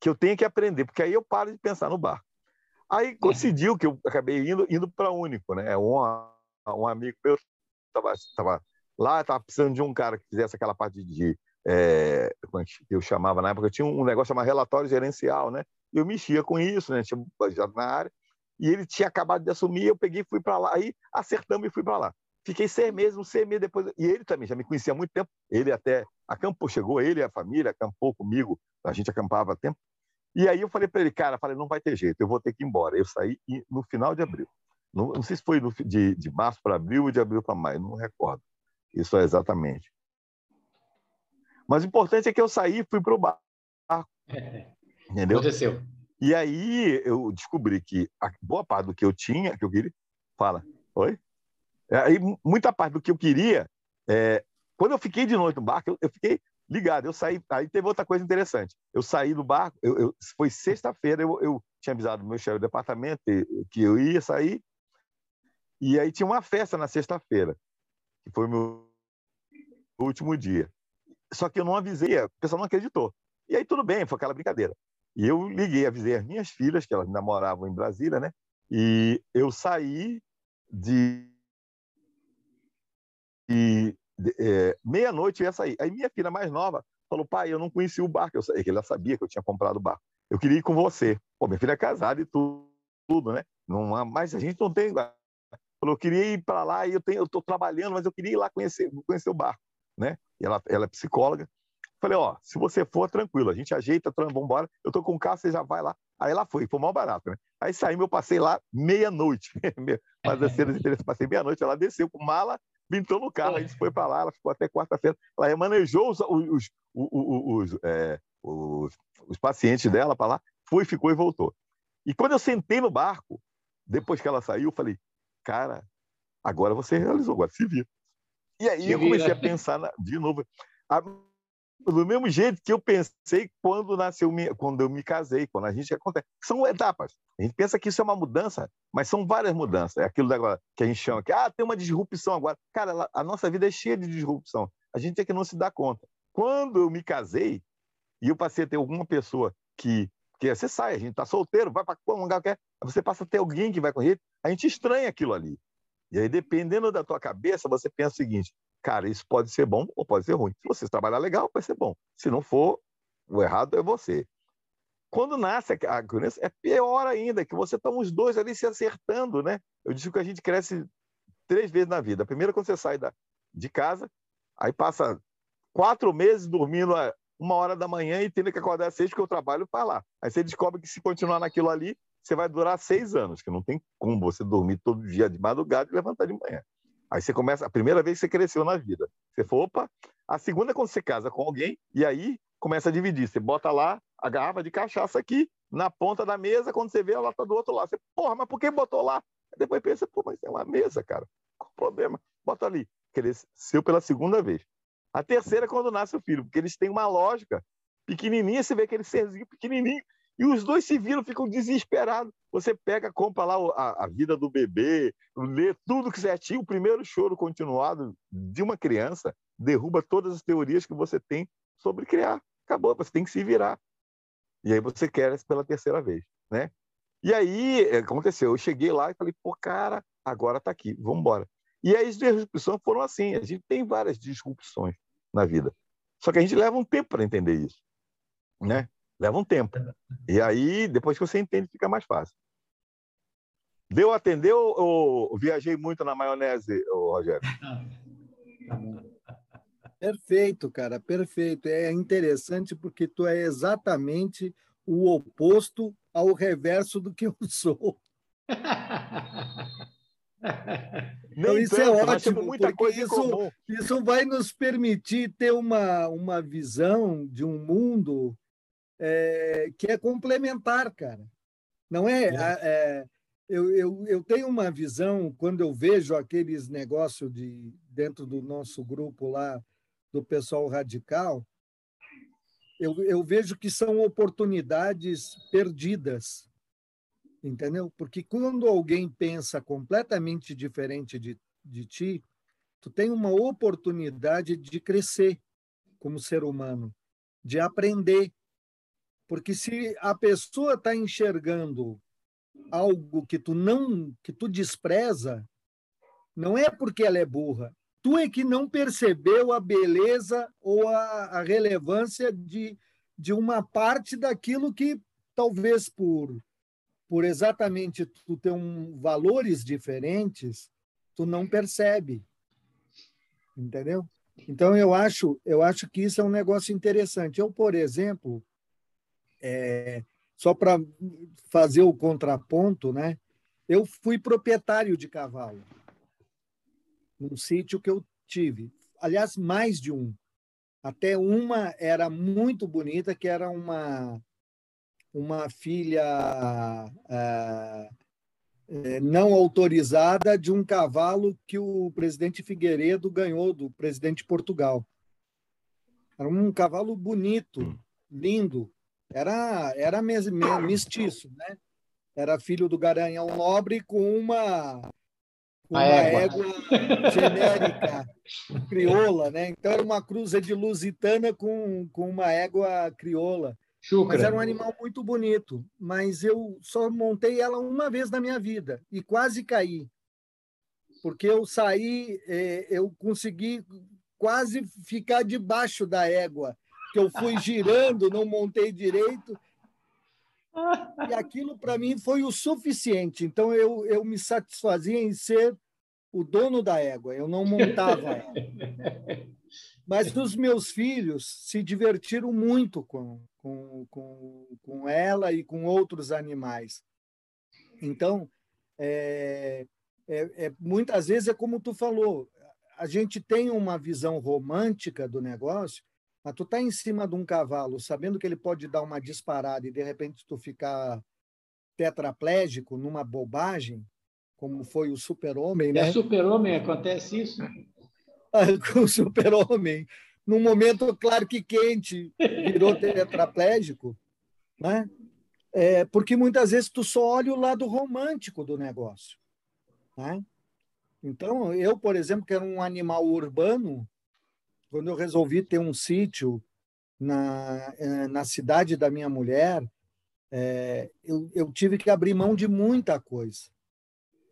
que eu tenho que aprender, porque aí eu paro de pensar no bar. Aí coincidiu que eu acabei indo, indo para Único, né? Um, um amigo meu estava lá, estava precisando de um cara que fizesse aquela parte de. Como é eu chamava na época? Tinha um negócio chamado relatório gerencial, né? Eu mexia com isso, né? Tinha já na área. E ele tinha acabado de assumir, eu peguei e fui para lá. Aí acertamos e fui para lá. Fiquei seis meses, um seis meses depois. E ele também já me conhecia há muito tempo. Ele até acampou, chegou ele e a família, acampou comigo. A gente acampava há tempo. E aí eu falei para ele, cara, falei, não vai ter jeito, eu vou ter que ir embora. Eu saí no final de abril. Não, não sei se foi no, de, de março para abril ou de abril para maio, não recordo. Isso é exatamente. Mas o importante é que eu saí e fui para o barco. Entendeu? Aconteceu. E aí eu descobri que a boa parte do que eu tinha, que eu queria. Fala. Oi? É, aí, muita parte do que eu queria, é, quando eu fiquei de noite no barco, eu, eu, fiquei ligado. Eu saí. Aí teve outra coisa interessante. Eu saí do barco, eu, eu foi sexta-feira, eu, eu, tinha avisado o meu chefe do departamento que eu ia sair. E aí tinha uma festa na sexta-feira, que foi o meu último dia. Só que eu não avisei, o pessoal não acreditou. E aí tudo bem, foi aquela brincadeira. E eu liguei, avisei as minhas filhas, que elas ainda moravam em Brasília, né? E eu saí de e é, meia-noite eu ia sair. Aí minha filha mais nova falou, pai, eu não conheci o barco. Eu sabia, ela sabia que eu tinha comprado o barco. Eu queria ir com você. Pô, minha filha é casada e tudo, tudo né? Não, mas a gente não tem... Falou, eu queria ir para lá e eu estou trabalhando, mas eu queria ir lá conhecer, conhecer o barco, né? Ela, ela é psicóloga. Falei, ó, se você for, tranquilo, a gente ajeita, vamos embora. Eu tô com o carro, você já vai lá. Aí ela foi, foi mal barato, né? Aí saímos, eu passei lá meia-noite. Mas as cenas interessantes, passei meia-noite, ela desceu com mala, entrou no carro, a gente foi para lá, ela ficou até quarta-feira. Ela remanejou os, os, os, os, é, os, os pacientes dela para lá, foi, ficou e voltou. E quando eu sentei no barco, depois que ela saiu, eu falei, cara, agora você realizou, agora se vira. E aí eu comecei a pensar na, de novo. A, do mesmo jeito que eu pensei quando nasceu, quando eu me casei, quando a gente acontece. São etapas. A gente pensa que isso é uma mudança, mas são várias mudanças. É aquilo agora que a gente chama que ah, tem uma disrupção agora. Cara, a nossa vida é cheia de disrupção. A gente é que não se dá conta. Quando eu me casei e eu passei a ter alguma pessoa que que você sai, a gente está solteiro, vai para um lugar quer, você passa a ter alguém que vai correr, a gente estranha aquilo ali. E aí, dependendo da tua cabeça, você pensa o seguinte: cara, isso pode ser bom ou pode ser ruim. Se você trabalhar legal, vai ser bom. Se não for, o errado é você. Quando nasce a criança, é pior ainda, que você está os dois ali se acertando, né? Eu digo que a gente cresce três vezes na vida. A primeira, quando você sai da, de casa, aí passa quatro meses dormindo a uma hora da manhã e tendo que acordar às seis, porque eu trabalho para lá. Aí você descobre que se continuar naquilo ali, você vai durar seis anos, que não tem como você dormir todo dia de madrugada e levantar de manhã. Aí você começa, a primeira vez que você cresceu na vida. Você falou, opa, a segunda é quando você casa com alguém, e aí começa a dividir. Você bota lá a garrafa de cachaça aqui, na ponta da mesa, quando você vê, ela tá do outro lado. Você, porra, mas por que botou lá? Depois pensa, pô, mas é uma mesa, cara. Qual o problema? Bota ali. Cresceu pela segunda vez. A terceira é quando nasce o filho, porque eles têm uma lógica pequenininha, você vê aquele serzinho pequenininho, e os dois se viram, ficam desesperados. Você pega, compra lá a, a vida do bebê, lê tudo que certinho, o primeiro choro continuado de uma criança derruba todas as teorias que você tem sobre criar. Acabou, você tem que se virar. E aí você quer pela terceira vez, né? E aí é, aconteceu, eu cheguei lá e falei, pô, cara, agora tá aqui, vamos embora. E aí as disrupções foram assim, a gente tem várias disrupções na vida. Só que a gente leva um tempo para entender isso, né? Leva um tempo. E aí, depois que você entende, fica mais fácil. Deu atender ou, ou viajei muito na maionese, Rogério? Tá perfeito, cara, perfeito. É interessante porque tu é exatamente o oposto ao reverso do que eu sou. Então, isso é ótimo, muita coisa isso, isso vai nos permitir ter uma, uma visão de um mundo é, que é complementar, cara. Não é? é. é eu, eu, eu tenho uma visão, quando eu vejo aqueles negócios de, dentro do nosso grupo lá, do pessoal radical, eu, eu vejo que são oportunidades perdidas entendeu? Porque quando alguém pensa completamente diferente de, de ti, tu tem uma oportunidade de crescer como ser humano, de aprender. Porque se a pessoa está enxergando algo que tu não, que tu despreza, não é porque ela é burra. Tu é que não percebeu a beleza ou a, a relevância de, de uma parte daquilo que talvez por por exatamente tu ter um, valores diferentes, tu não percebe. Entendeu? Então eu acho, eu acho que isso é um negócio interessante. Eu, por exemplo, é, só para fazer o contraponto, né? Eu fui proprietário de cavalo num sítio que eu tive, aliás, mais de um. Até uma era muito bonita, que era uma uma filha é, é, não autorizada de um cavalo que o presidente Figueiredo ganhou do presidente de Portugal. Era um cavalo bonito, hum. lindo. Era, era mestiço, né? Era filho do Garanhão Nobre com uma, uma égua. égua genérica crioula, né? Então era uma cruza de lusitana com, com uma égua crioula. Chucra. Mas era um animal muito bonito, mas eu só montei ela uma vez na minha vida e quase caí. Porque eu saí, é, eu consegui quase ficar debaixo da égua, que eu fui girando, não montei direito. E aquilo para mim foi o suficiente. Então eu, eu me satisfazia em ser o dono da égua, eu não montava ela. Mas os meus filhos se divertiram muito com, com, com, com ela e com outros animais. Então, é, é, é, muitas vezes é como tu falou, a gente tem uma visão romântica do negócio, mas tu tá em cima de um cavalo, sabendo que ele pode dar uma disparada e de repente tu ficar tetraplégico numa bobagem, como foi o super-homem, é né? É super-homem, acontece isso? com o super-homem. Num momento, claro que quente, virou tetraplégico, né? É, porque muitas vezes tu só olha o lado romântico do negócio. Né? Então, eu, por exemplo, que era um animal urbano, quando eu resolvi ter um sítio na, é, na cidade da minha mulher, é, eu, eu tive que abrir mão de muita coisa.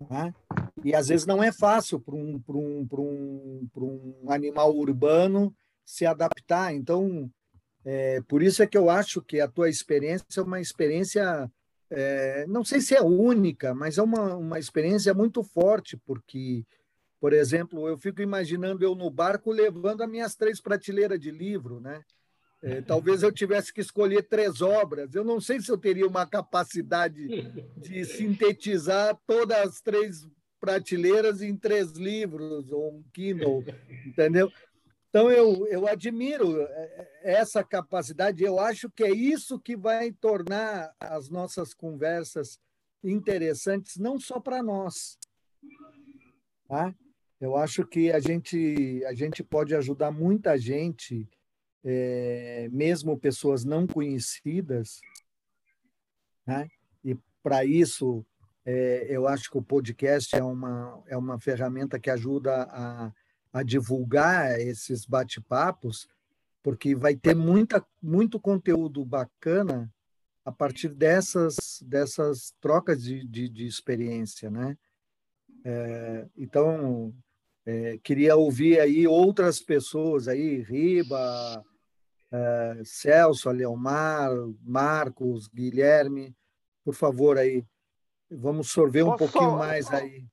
Né? E às vezes não é fácil para um, um, um, um animal urbano se adaptar. Então, é, por isso é que eu acho que a tua experiência é uma experiência, é, não sei se é única, mas é uma, uma experiência muito forte, porque, por exemplo, eu fico imaginando eu no barco levando as minhas três prateleiras de livro, né? É, talvez eu tivesse que escolher três obras. Eu não sei se eu teria uma capacidade de sintetizar todas as três prateleiras em três livros ou um Kindle, entendeu? Então eu, eu admiro é, é, essa capacidade. Eu acho que é isso que vai tornar as nossas conversas interessantes, não só para nós. Tá? Eu acho que a gente a gente pode ajudar muita gente é, mesmo pessoas não conhecidas, né? e para isso é, eu acho que o podcast é uma, é uma ferramenta que ajuda a, a divulgar esses bate-papos, porque vai ter muita, muito conteúdo bacana a partir dessas, dessas trocas de, de, de experiência, né? É, então, é, queria ouvir aí outras pessoas aí, Riba, é, Celso, Aleomar, Marcos, Guilherme, por favor aí, vamos sorver um Posso pouquinho só... mais aí.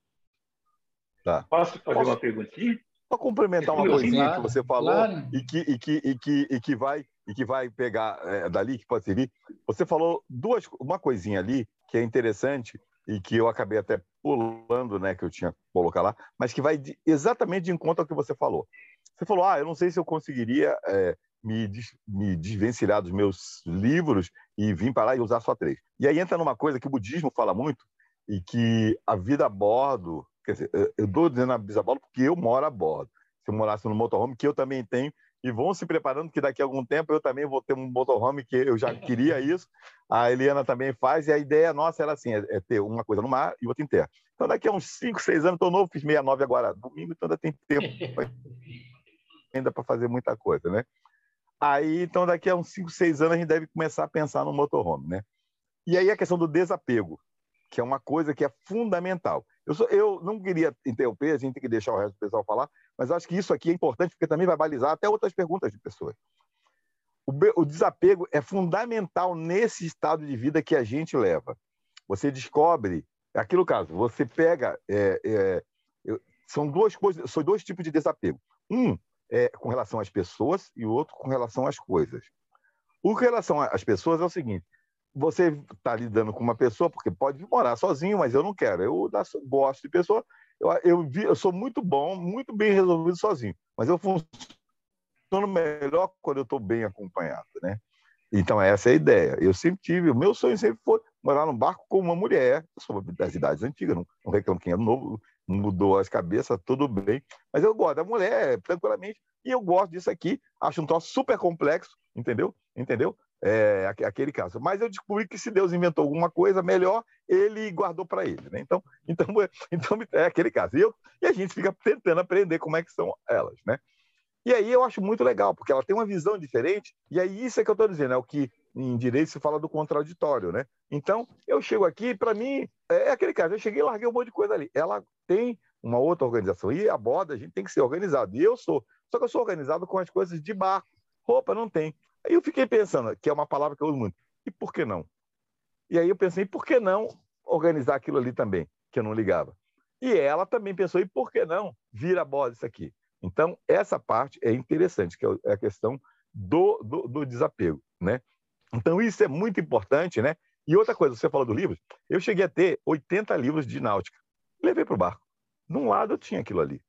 Tá. Posso fazer Posso... uma perguntinha? Só complementar uma coisinha claro, que você falou claro. e, que, e, que, e, que, e, que vai, e que vai pegar é, dali, que pode servir. Você falou duas, uma coisinha ali que é interessante e que eu acabei até pulando, né, que eu tinha que colocar lá, mas que vai de, exatamente de encontro ao que você falou. Você falou, ah, eu não sei se eu conseguiria é, me, des, me desvencilhar dos meus livros e vir para lá e usar só três. E aí entra numa coisa que o budismo fala muito e que a vida a bordo Quer dizer, eu estou dizendo a bisabolo porque eu moro a bordo. Se eu morasse no motorhome, que eu também tenho, e vão se preparando que daqui a algum tempo eu também vou ter um motorhome que eu já queria isso. A Eliana também faz, e a ideia nossa era assim, é, é ter uma coisa no mar e outra em terra. Então daqui a uns 5, 6 anos, estou novo, fiz 69 agora domingo, então ainda tem tempo ainda para fazer muita coisa, né? Aí, então daqui a uns 5, 6 anos a gente deve começar a pensar no motorhome, né? E aí a questão do desapego, que é uma coisa que é fundamental. Eu, sou, eu não queria interromper, a gente tem que deixar o resto do pessoal falar, mas acho que isso aqui é importante porque também vai balizar até outras perguntas de pessoas. O, o desapego é fundamental nesse estado de vida que a gente leva. Você descobre, é aquilo caso, você pega, é, é, são duas coisas, são dois tipos de desapego. Um é com relação às pessoas e o outro com relação às coisas. O com relação às pessoas é o seguinte: você está lidando com uma pessoa, porque pode morar sozinho, mas eu não quero. Eu gosto de pessoa. Eu, eu, eu sou muito bom, muito bem resolvido sozinho, mas eu funciono melhor quando eu estou bem acompanhado, né? Então, essa é a ideia. Eu sempre tive, o meu sonho sempre foi morar num barco com uma mulher. Eu sou das idades antigas, não, não reclamo quem é novo, mudou as cabeças, tudo bem. Mas eu gosto da mulher, tranquilamente, e eu gosto disso aqui. Acho um troço super complexo, entendeu? Entendeu? É, aquele caso. Mas eu descobri que se Deus inventou alguma coisa melhor, ele guardou para ele. Né? Então, então, então é aquele caso. E, eu, e a gente fica tentando aprender como é que são elas. Né? E aí eu acho muito legal, porque ela tem uma visão diferente, e aí isso é que eu estou dizendo, é o que em direito se fala do contraditório, né? Então, eu chego aqui, para mim, é aquele caso, eu cheguei e larguei um monte de coisa ali. Ela tem uma outra organização, e a borda a gente tem que ser organizado, e eu sou. Só que eu sou organizado com as coisas de barco. Roupa não tem. Aí eu fiquei pensando, que é uma palavra que eu uso muito, e por que não? E aí eu pensei, por que não organizar aquilo ali também, que eu não ligava? E ela também pensou, e por que não vir a bola isso aqui? Então, essa parte é interessante, que é, é a questão do, do, do desapego, né? Então, isso é muito importante, né? E outra coisa, você falou dos livros, eu cheguei a ter 80 livros de náutica. Levei para o barco. De um lado eu tinha aquilo ali.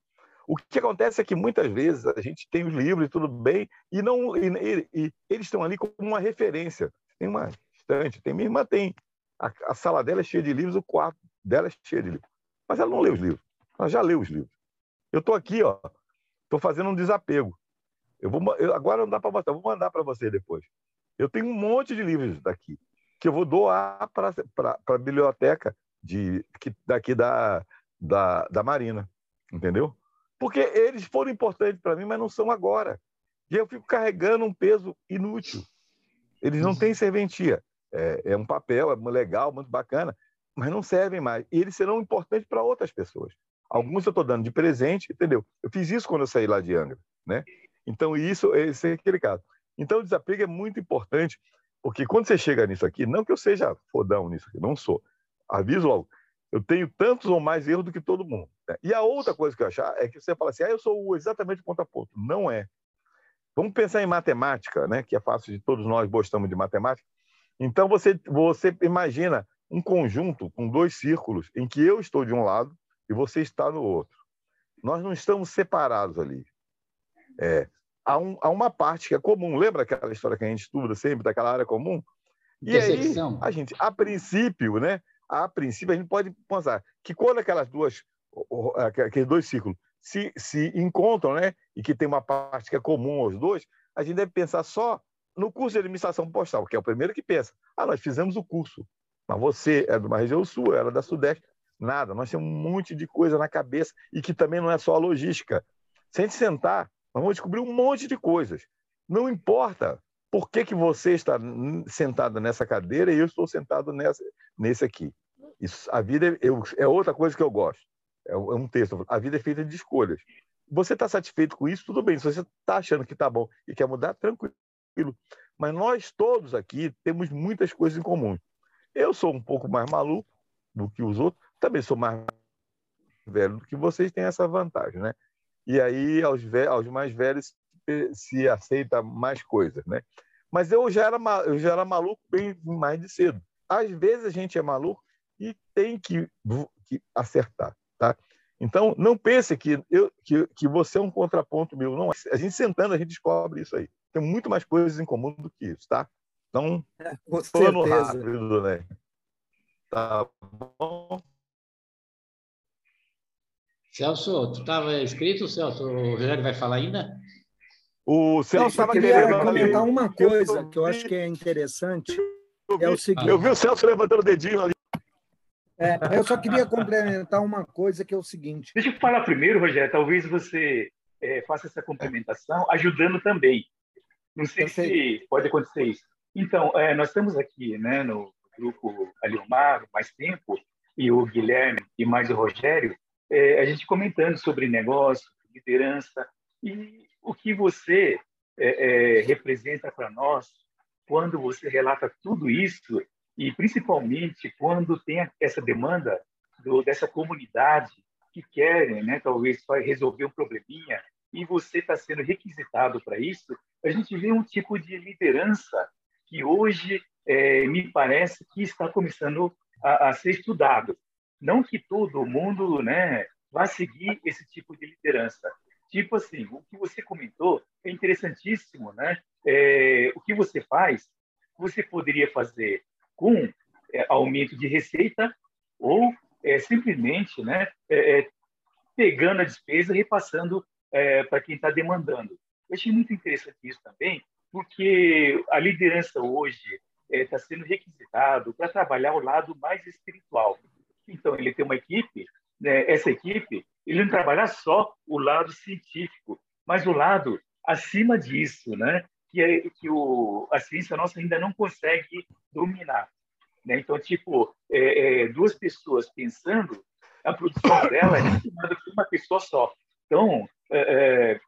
O que acontece é que muitas vezes a gente tem os livros e tudo bem, e não e, e, eles estão ali como uma referência. Tem uma estante, tem minha irmã tem. A, a, sala dela é cheia de livros, o quarto dela é cheio de livros. Mas ela não lê os livros. Ela já leu os livros. Eu estou aqui, ó, estou fazendo um desapego. Eu vou, eu, agora não dá para mostrar, vou mandar para você depois. Eu tenho um monte de livros daqui que eu vou doar para a biblioteca de, que, daqui da, da, da Marina, entendeu? Porque eles foram importantes para mim, mas não são agora. E eu fico carregando um peso inútil. Eles não têm serventia. É, é um papel, é legal, muito bacana, mas não servem mais. E eles serão importantes para outras pessoas. Alguns eu estou dando de presente, entendeu? Eu fiz isso quando eu saí lá de Angra, né? Então, isso, esse é aquele caso. Então, o desapego é muito importante, porque quando você chega nisso aqui, não que eu seja fodão nisso aqui, não sou. Aviso logo, eu tenho tantos ou mais erros do que todo mundo. Né? E a outra coisa que eu achar é que você fala assim, ah, eu sou exatamente o contraponto. Não é. Vamos pensar em matemática, né? que é fácil de todos nós gostamos de matemática. Então, você, você imagina um conjunto com dois círculos em que eu estou de um lado e você está no outro. Nós não estamos separados ali. É, há, um, há uma parte que é comum. Lembra aquela história que a gente estuda sempre, daquela área comum? E aí, a gente, a princípio, né, a princípio, a gente pode pensar que quando aquelas duas, aqueles dois círculos se, se encontram, né, e que tem uma parte que é comum aos dois, a gente deve pensar só no curso de administração postal, que é o primeiro que pensa. Ah, nós fizemos o curso, mas você é de uma região sul, era da sudeste. Nada, nós temos um monte de coisa na cabeça e que também não é só a logística. Se a gente sentar, nós vamos descobrir um monte de coisas. Não importa por que, que você está sentado nessa cadeira e eu estou sentado nessa, nesse aqui? Isso, a vida é, eu, é outra coisa que eu gosto. É, é um texto. A vida é feita de escolhas. Você está satisfeito com isso? Tudo bem. Se você está achando que está bom e quer mudar, tranquilo. Mas nós todos aqui temos muitas coisas em comum. Eu sou um pouco mais maluco do que os outros, também sou mais velho do que vocês, têm essa vantagem, né? E aí, aos, aos mais velhos, se aceita mais coisas, né? Mas eu já era, eu já era maluco bem mais de cedo. Às vezes a gente é maluco e tem que, que acertar, tá? Então, não pense que, eu, que, que você é um contraponto meu. Não, a gente sentando, a gente descobre isso aí. Tem muito mais coisas em comum do que isso, tá? Então, é, com certeza. rápido, né? Tá bom? Celso, tu estava escrito, Celso? O Rogério vai falar ainda? O Celso estava querendo comentar uma coisa que eu acho que é interessante. É o seguinte. Eu vi o Celso levantando o dedinho ali. É, eu só queria complementar uma coisa que é o seguinte. Deixa eu falar primeiro, Rogério. Talvez você é, faça essa complementação, ajudando também. Não sei se pode acontecer isso. Então, é, nós estamos aqui né, no grupo Aliomar mais tempo, e o Guilherme e mais o Rogério, é, a gente comentando sobre negócio, liderança, e o que você é, é, representa para nós quando você relata tudo isso e principalmente quando tem essa demanda do, dessa comunidade que querem, né, talvez resolver um probleminha e você está sendo requisitado para isso, a gente vê um tipo de liderança que hoje é, me parece que está começando a, a, ser estudado. Não que todo mundo, né, vá seguir esse tipo de liderança. Tipo assim, o que você comentou é interessantíssimo, né? É, o que você faz, você poderia fazer com é, aumento de receita ou é, simplesmente né, é, é pegando a despesa e repassando é, para quem está demandando. Eu achei muito interessante isso também, porque a liderança hoje está sendo requisitado para trabalhar o lado mais espiritual. Então, ele tem uma equipe, né, essa equipe, ele não trabalha só o lado científico, mas o lado acima disso, né? que, é, que o, a ciência nossa ainda não consegue dominar. Né? Então, tipo, é, é, duas pessoas pensando, a produção dela é estimada por uma pessoa só. Então, é, é,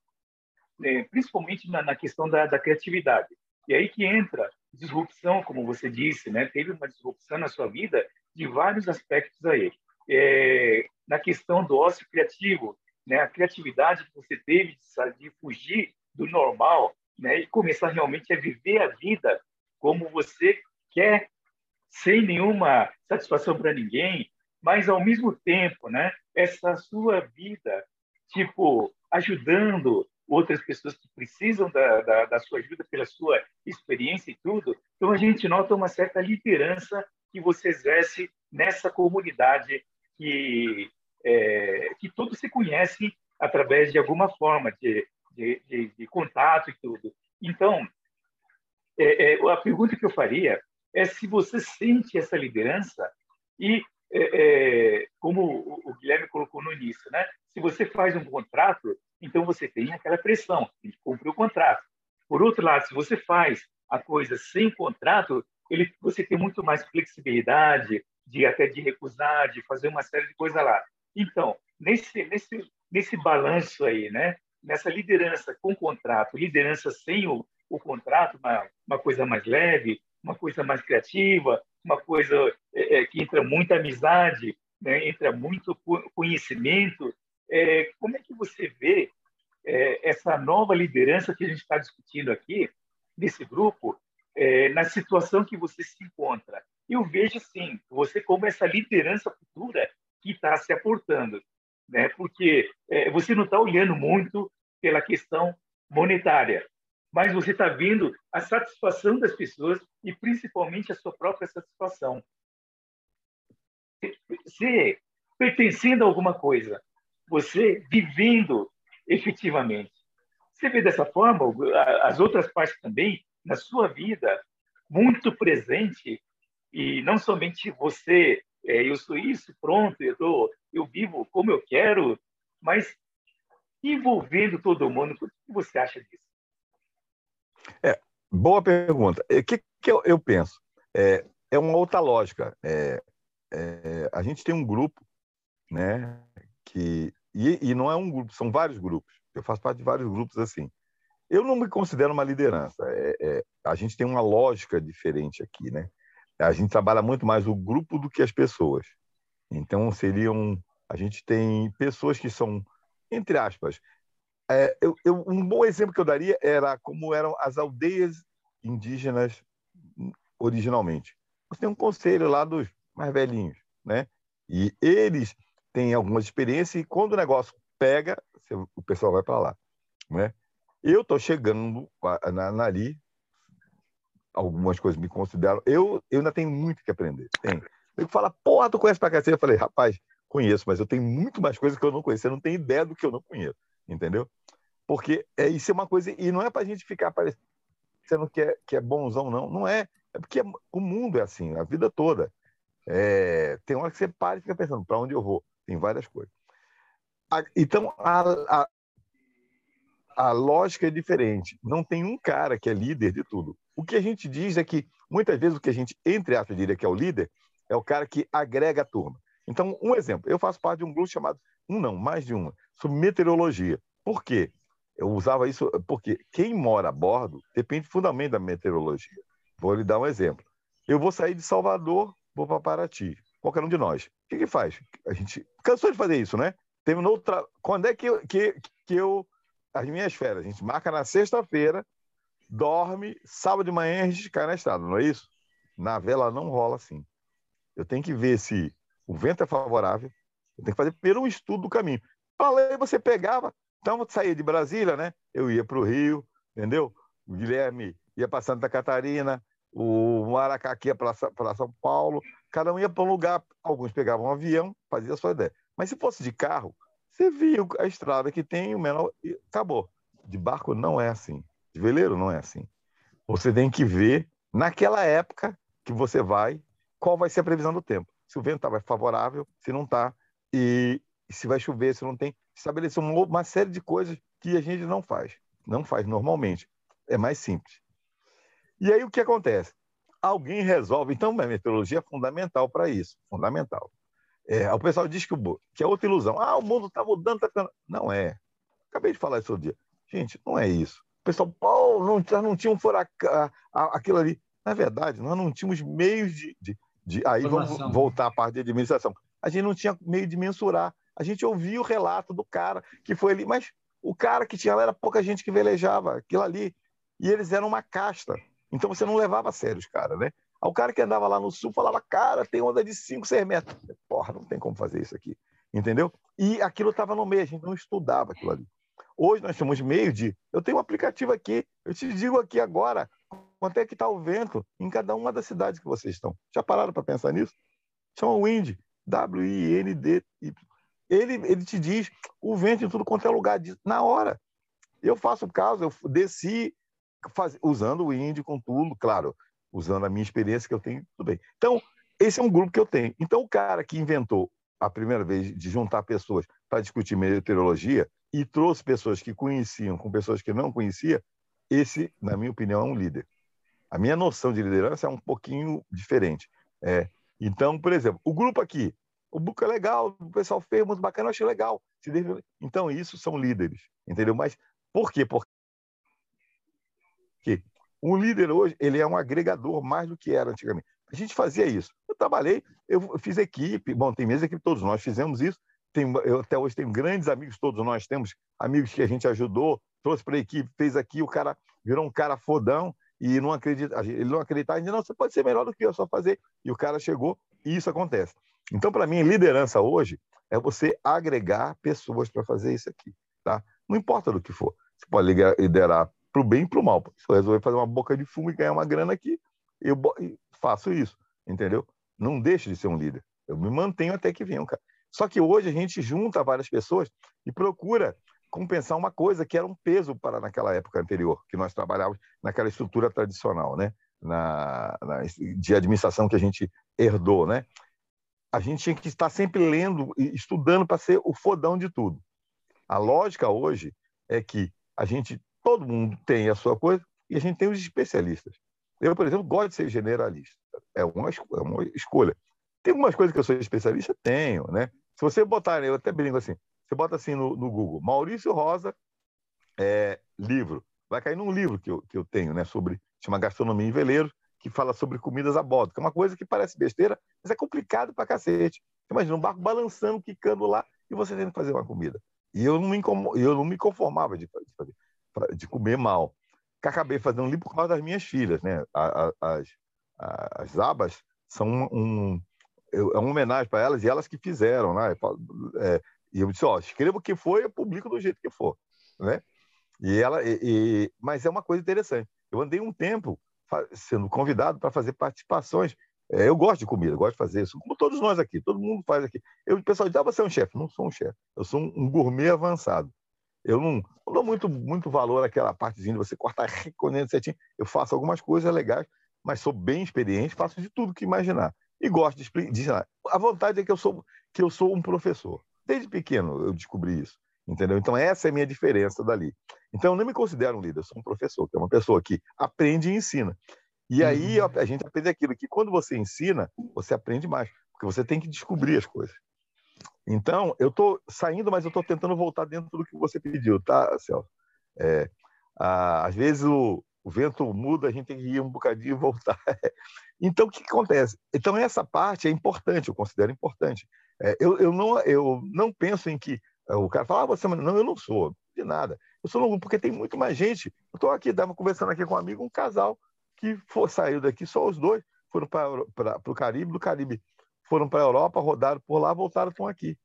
é, principalmente na, na questão da, da, criatividade. E aí que entra disrupção, como você disse, né? Teve uma disrupção na sua vida de vários aspectos aí. É, na questão do ócio criativo, né? A criatividade que você teve de, fugir do normal, né? E começar realmente a viver a vida como você quer, sem nenhuma satisfação para ninguém, mas ao mesmo tempo, né? Essa sua vida, tipo, ajudando outras pessoas que precisam da, da, da, sua ajuda pela sua experiência e tudo. Então a gente nota uma certa liderança que você exerce nessa comunidade que é, que todos se conhecem através de alguma forma de, de, de, de contato e tudo. Então, é, é, a pergunta que eu faria é se você sente essa liderança e, é, é como o Guilherme colocou no início, né? se você faz um contrato, então você tem aquela pressão, tem que cumprir o contrato. Por outro lado, se você faz a coisa sem contrato, ele, você tem muito mais flexibilidade de até de recusar, de fazer uma série de coisas lá. Então, nesse nesse nesse balanço aí, né? Nessa liderança com contrato, liderança sem o, o contrato, uma, uma coisa mais leve, uma coisa mais criativa, uma coisa é, é que entra muita amizade, né? entra muito conhecimento. É, como é que você vê é, essa nova liderança que a gente está discutindo aqui, nesse grupo, é, na situação que você se encontra? Eu vejo, sim, você como essa liderança futura que está se aportando, né? porque é, você não está olhando muito pela questão monetária, mas você está vendo a satisfação das pessoas e principalmente a sua própria satisfação. Se pertencendo a alguma coisa, você vivendo efetivamente. Você vê dessa forma as outras partes também na sua vida muito presente e não somente você, é, eu sou isso, pronto, eu tô, eu vivo como eu quero, mas envolvendo todo mundo. O que você acha disso? É, boa pergunta. O que, que eu, eu penso? É, é uma outra lógica. É, é, a gente tem um grupo, né, que e, e, não é um grupo, são vários grupos. Eu faço parte de vários grupos assim. eu não me considero uma liderança. É, é, a gente tem uma lógica diferente aqui, né? A gente trabalha muito mais o grupo do que as pessoas. Então, seriam. A gente tem pessoas que são, entre aspas. É, eu, eu, um bom exemplo que eu daria era como eram as aldeias indígenas originalmente. Você tem um conselho lá dos mais velhinhos, né? E eles têm algumas experiências e quando o negócio pega, o pessoal vai para lá, né? Eu estou chegando na, na, ali, algumas coisas me consideram. Eu, eu ainda tenho muito que aprender. Tem. Eu falo, porra, tu conhece pra cacete? Eu falei, rapaz, conheço, mas eu tenho muito mais coisas que eu não conheço. Você não tem ideia do que eu não conheço, entendeu? Porque é, isso é uma coisa, e não é para a gente ficar parecendo que é, que é bonzão, não. Não é. É porque é, o mundo é assim, a vida toda. É, tem hora que você para e fica pensando, para onde eu vou? Tem várias coisas. A, então, a, a, a lógica é diferente. Não tem um cara que é líder de tudo. O que a gente diz é que, muitas vezes, o que a gente, entre aspas, diria que é o líder, é o cara que agrega a turma. Então, um exemplo, eu faço parte de um grupo chamado, um não, mais de uma, sobre meteorologia. Por quê? Eu usava isso porque quem mora a bordo depende fundamentalmente da meteorologia. Vou lhe dar um exemplo. Eu vou sair de Salvador, vou para Paraty. Qualquer um de nós. O que, que faz? A gente cansou de fazer isso, né? Terminou tra... Quando é que eu, que, que eu. As minhas férias, a gente marca na sexta-feira, dorme, sábado de manhã a gente cai na estrada, não é isso? Na vela não rola assim. Eu tenho que ver se o vento é favorável, eu tenho que fazer primeiro um estudo do caminho. Falei, você pegava, então eu saía de Brasília, né? Eu ia para o Rio, entendeu? O Guilherme ia para Santa Catarina, o Maracaqui ia para São Paulo, cada um ia para um lugar, alguns pegavam um avião, fazia a sua ideia. Mas se fosse de carro, você via a estrada que tem, o menor, acabou. De barco não é assim. De veleiro não é assim. Você tem que ver, naquela época que você vai, qual vai ser a previsão do tempo. Se o vento está favorável, se não está, e se vai chover, se não tem. Estabelecer uma, uma série de coisas que a gente não faz. Não faz normalmente. É mais simples. E aí o que acontece? Alguém resolve. Então, a meteorologia é fundamental para isso. Fundamental. É, o pessoal diz que, o, que é outra ilusão. Ah, o mundo está mudando, está ficando. Não é. Acabei de falar isso outro dia. Gente, não é isso. O pessoal, pô, não, não tinha um furacão, aquilo ali. Na verdade, nós não tínhamos meios de. de, de aí vamos voltar à parte de administração. A gente não tinha meio de mensurar. A gente ouvia o relato do cara que foi ali, mas o cara que tinha lá era pouca gente que velejava aquilo ali. E eles eram uma casta. Então você não levava a sério os caras, né? O cara que andava lá no sul falava, cara, tem onda de 5, 6 metros. Porra, não tem como fazer isso aqui. Entendeu? E aquilo estava no meio, a gente não estudava aquilo ali. Hoje nós temos meio de. Eu tenho um aplicativo aqui, eu te digo aqui agora quanto é que está o vento em cada uma das cidades que vocês estão. Já pararam para pensar nisso? Chama Wind, W-I-N-D. Ele, ele te diz o vento em tudo quanto é lugar, na hora. Eu faço caso, eu desci faz, usando o Indy com tudo, claro, usando a minha experiência que eu tenho, tudo bem. Então, esse é um grupo que eu tenho. Então, o cara que inventou a primeira vez de juntar pessoas para discutir meteorologia e trouxe pessoas que conheciam com pessoas que não conhecia, esse, na minha opinião, é um líder. A minha noção de liderança é um pouquinho diferente. É, então, por exemplo, o grupo aqui, o grupo é legal, o pessoal fez muito bacana, eu achei legal. Então, isso são líderes, entendeu? Mas por quê? Porque que um líder hoje ele é um agregador mais do que era antigamente. A gente fazia isso. Eu trabalhei, eu fiz equipe, bom, tem mesmo equipe, todos nós fizemos isso. Tem, eu até hoje tenho grandes amigos, todos nós temos amigos que a gente ajudou, trouxe para a equipe, fez aqui, o cara virou um cara fodão e não acredita, ele não acreditava, ele disse, não, você pode ser melhor do que eu, só fazer. E o cara chegou e isso acontece. Então, para mim, liderança hoje é você agregar pessoas para fazer isso aqui, tá? Não importa do que for. Você pode liderar para o bem e para o mal. Se eu resolver fazer uma boca de fumo e ganhar uma grana aqui, eu faço isso, entendeu? Não deixe de ser um líder. Eu me mantenho até que venham, cara. Só que hoje a gente junta várias pessoas e procura compensar uma coisa que era um peso para naquela época anterior, que nós trabalhávamos naquela estrutura tradicional, né? Na, na, de administração que a gente herdou, né? A gente tinha que estar sempre lendo e estudando para ser o fodão de tudo. A lógica hoje é que a gente todo mundo tem a sua coisa e a gente tem os especialistas. Eu, por exemplo, gosto de ser generalista. É uma, é uma escolha. Tem algumas coisas que eu sou especialista? Tenho, né? Se você botar, eu até brinco assim, você bota assim no, no Google, Maurício Rosa, é, livro. vai cair num livro que eu, que eu tenho, né, sobre chama Gastronomia em Veleiro, que fala sobre comidas a bordo, que é uma coisa que parece besteira, mas é complicado pra cacete. Imagina um barco balançando, quicando lá e você tendo que fazer uma comida. E eu não me, eu não me conformava de, fazer, de comer mal. Que acabei fazendo ali por causa das minhas filhas, né? As, as, as abas são um, um é uma homenagem para elas e elas que fizeram, né? É, e eu disse, ó, escreva o que foi, eu publico do jeito que for, né? E ela, e, e, mas é uma coisa interessante. Eu andei um tempo sendo convidado para fazer participações. É, eu gosto de comida, gosto de fazer isso, como todos nós aqui, todo mundo faz aqui. Eu, o pessoal diz, ah, você é um chefe. Não sou um chefe, eu sou um, um gourmet avançado. Eu não, não, dou muito, muito valor àquela partezinha de você cortar reconhecendo certinho. Eu faço algumas coisas legais, mas sou bem experiente, faço de tudo que imaginar. E gosto de, de ensinar. A vontade é que eu sou que eu sou um professor. Desde pequeno eu descobri isso, entendeu? Então essa é a minha diferença dali. Então eu não me considero um líder, eu sou um professor, que é uma pessoa que aprende e ensina. E aí uhum. a gente aprende aquilo que quando você ensina, você aprende mais, porque você tem que descobrir as coisas. Então, eu estou saindo, mas eu estou tentando voltar dentro do que você pediu, tá, Celso? É, às vezes o, o, vento muda, a gente tem que ir um bocadinho e voltar. então, o que, que, acontece? Então, essa parte é importante, eu considero importante. É, eu, eu, não, eu não penso em que é, o cara fala, ah, você... Não, eu não sou, de nada. Eu sou porque tem muito mais gente. Eu estou aqui, estava conversando aqui com um amigo, um casal que for, saiu daqui, só os dois foram para o Caribe, do Caribe foram para a Europa, rodaram por lá, voltaram, estão aqui.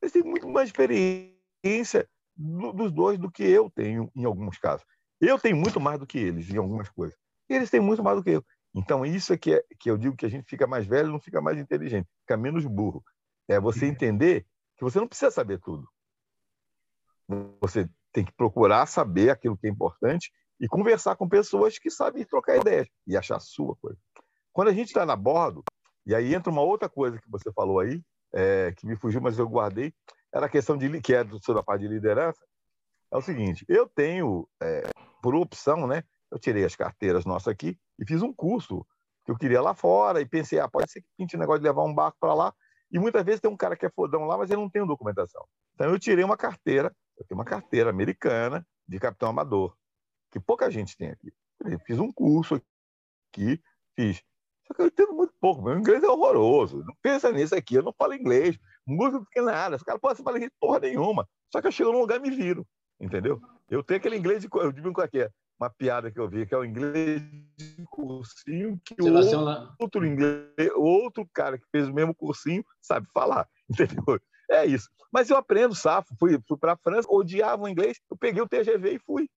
Eles têm muito mais experiência do, dos dois do que eu tenho em alguns casos. Eu tenho muito mais do que eles em algumas coisas. E eles têm muito mais do que eu. Então, isso é que, é que eu digo que a gente fica mais velho, não fica mais inteligente, fica menos burro. É você entender que você não precisa saber tudo. Você tem que procurar saber aquilo que é importante e conversar com pessoas que sabem trocar ideias e achar a sua coisa. Quando a gente está na bordo, e aí entra uma outra coisa que você falou aí, é, que me fugiu, mas eu guardei, era a questão de que é sobre a parte de liderança. É o seguinte, eu tenho, é, por opção, né? Eu tirei as carteiras nossas aqui e fiz um curso que eu queria lá fora e pensei, ah, pode ser que pinte negócio de levar um barco para lá. E muitas vezes tem um cara que é fodão lá, mas ele não tem documentação. Então eu tirei uma carteira eu tenho uma carteira americana de capitão amador, que pouca gente tem aqui. Eu fiz um curso aqui, fiz. Só que eu entendo muito pouco, meu inglês é horroroso. Não pensa nisso aqui, eu não falo inglês, muito que nada. Os caras, pô, você fala inglês porra nenhuma. Só que eu chego num lugar e me viro, entendeu? Eu tenho aquele inglês de. Eu digo que é? Uma piada que eu vi, que é o inglês de cursinho, que o outro, outro inglês, outro cara que fez o mesmo cursinho sabe falar, entendeu? É isso. Mas eu aprendo safo, fui, fui para a França, odiava o inglês, eu peguei o TGV e fui.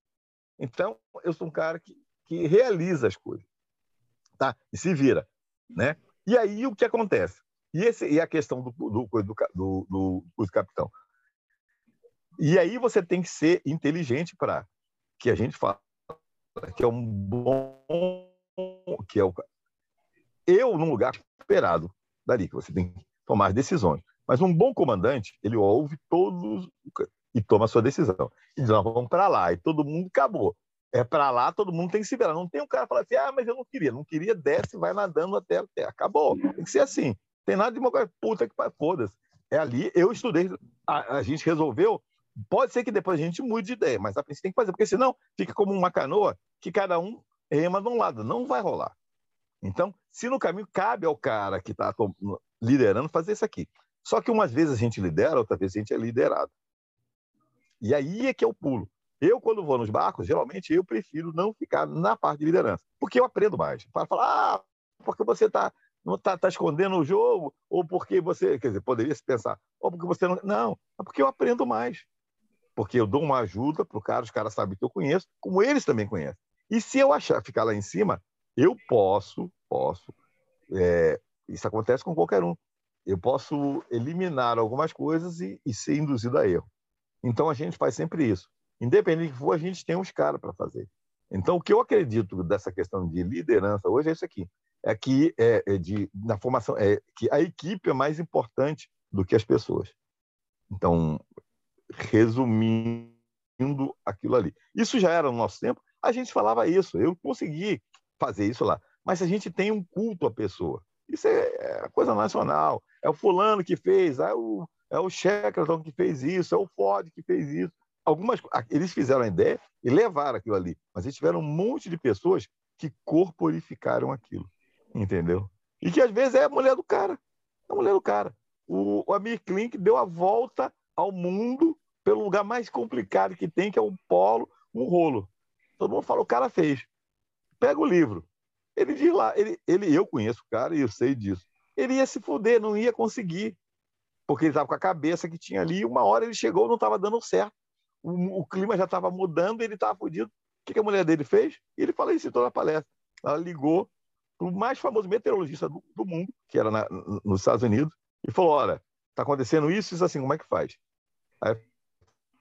Então, eu sou um cara que, que realiza as coisas. Tá? E se vira. Né? E aí, o que acontece? E, esse, e a questão do, do, do, do, do, do capitão. E aí você tem que ser inteligente para que a gente fala que é um bom que é o eu num lugar esperado dali que você tem que tomar decisões mas um bom comandante, ele ouve todos e toma a sua decisão. E diz, nós vamos para lá. E todo mundo acabou. É para lá, todo mundo tem que se virar. Não tem um cara que fala assim, ah, mas eu não queria. Não queria, desce, vai nadando até. Acabou. Tem que ser assim. Tem nada de uma coisa, puta que foda-se. É ali, eu estudei, a, a, gente resolveu. Pode ser que depois a gente mude de ideia, mas a princípio tem que fazer, porque senão fica como uma canoa que cada um rema de um lado. Não vai rolar. Então, se no caminho cabe ao cara que está liderando fazer isso aqui. Só que umas vezes a gente lidera, outras vezes a gente é liderado. E aí é que é o pulo. Eu, quando vou nos barcos, geralmente eu prefiro não ficar na parte de liderança, porque eu aprendo mais. Para falar, ah, porque você está não tá, tá, escondendo o jogo, ou porque você, quer dizer, poderia se pensar, ou porque você não. Não, é porque eu aprendo mais. Porque eu dou uma ajuda para o cara, os caras sabem que eu conheço, como eles também conhecem. E se eu achar ficar lá em cima, eu posso, posso. É, isso acontece com qualquer um eu posso eliminar algumas coisas e, e, ser induzido a erro. Então a gente faz sempre isso. Independente do que for, a gente tem uns caras para fazer. Então o que eu acredito dessa questão de liderança hoje é isso aqui: é que é, é de na formação é que a equipe é mais importante do que as pessoas. Então, resumindo aquilo ali, isso já era no nosso tempo. A gente falava isso. Eu consegui fazer isso lá. Mas a gente tem um culto à pessoa. Isso é, é coisa nacional é o fulano que fez, é o, é o Shackleton que fez isso, é o Ford que fez isso. algumas eles fizeram a ideia e levaram aquilo ali, mas eles tiveram um monte de pessoas que corporificaram aquilo, entendeu? E que às vezes é a mulher do cara, a mulher do cara. O, o Amir Klink deu a volta ao mundo pelo lugar mais complicado que tem, que é um polo, um rolo. Todo mundo fala, o cara fez. Pega o livro. Ele diz lá, ele, ele, eu conheço o cara e eu sei disso. Ele ia se fuder, não ia conseguir. Porque ele estava com a cabeça que tinha ali, uma hora ele chegou, não estava dando certo. O, o clima já estava mudando, ele estava fudido. O que, que, a mulher dele fez? Ele falou isso em toda a palestra. Ela ligou para o mais famoso meteorologista do, do mundo, que era na, nos Estados Unidos, e falou: Olha, está acontecendo isso, isso assim, como é que faz? Aí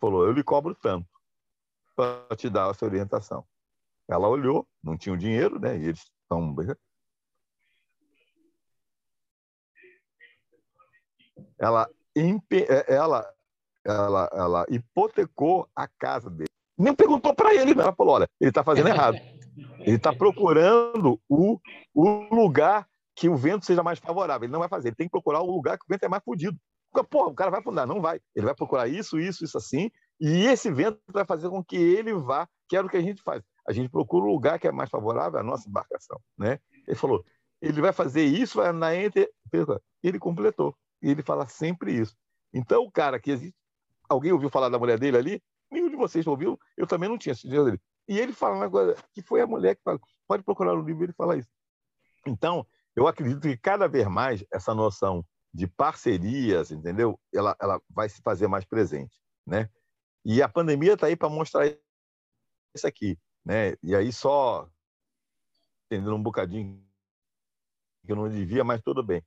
falou: Eu lhe cobro tanto para te dar essa orientação. Ela olhou, não tinha o dinheiro, né? E eles estão. Ela, é, ela, ela, ela hipotecou a casa dele. Nem perguntou para ele, ela falou: olha, ele está fazendo errado. Ele está procurando o, o lugar que o vento seja mais favorável. Ele não vai fazer, ele tem que procurar o lugar que o vento é mais fodido. Porra, o cara vai afundar, não vai. Ele vai procurar isso, isso, isso assim, e esse vento vai fazer com que ele vá, que era o que a gente faz. A gente procura o lugar que é mais favorável à nossa embarcação, né? Ele falou, ele vai fazer isso, vai na entre... Ele completou. Ele fala sempre isso. Então, o cara que existe... Alguém ouviu falar da mulher dele ali? Nenhum de vocês ouviu? Eu também não tinha assistido dele. E ele fala agora que foi a mulher que fala. Pode procurar no livro ele fala isso. Então, eu acredito que cada vez mais essa noção de parcerias, entendeu? Ela, ela vai se fazer mais presente, né? E a pandemia está aí para mostrar isso aqui, né? E aí só entendendo um bocadinho que eu não devia, mas tudo bem.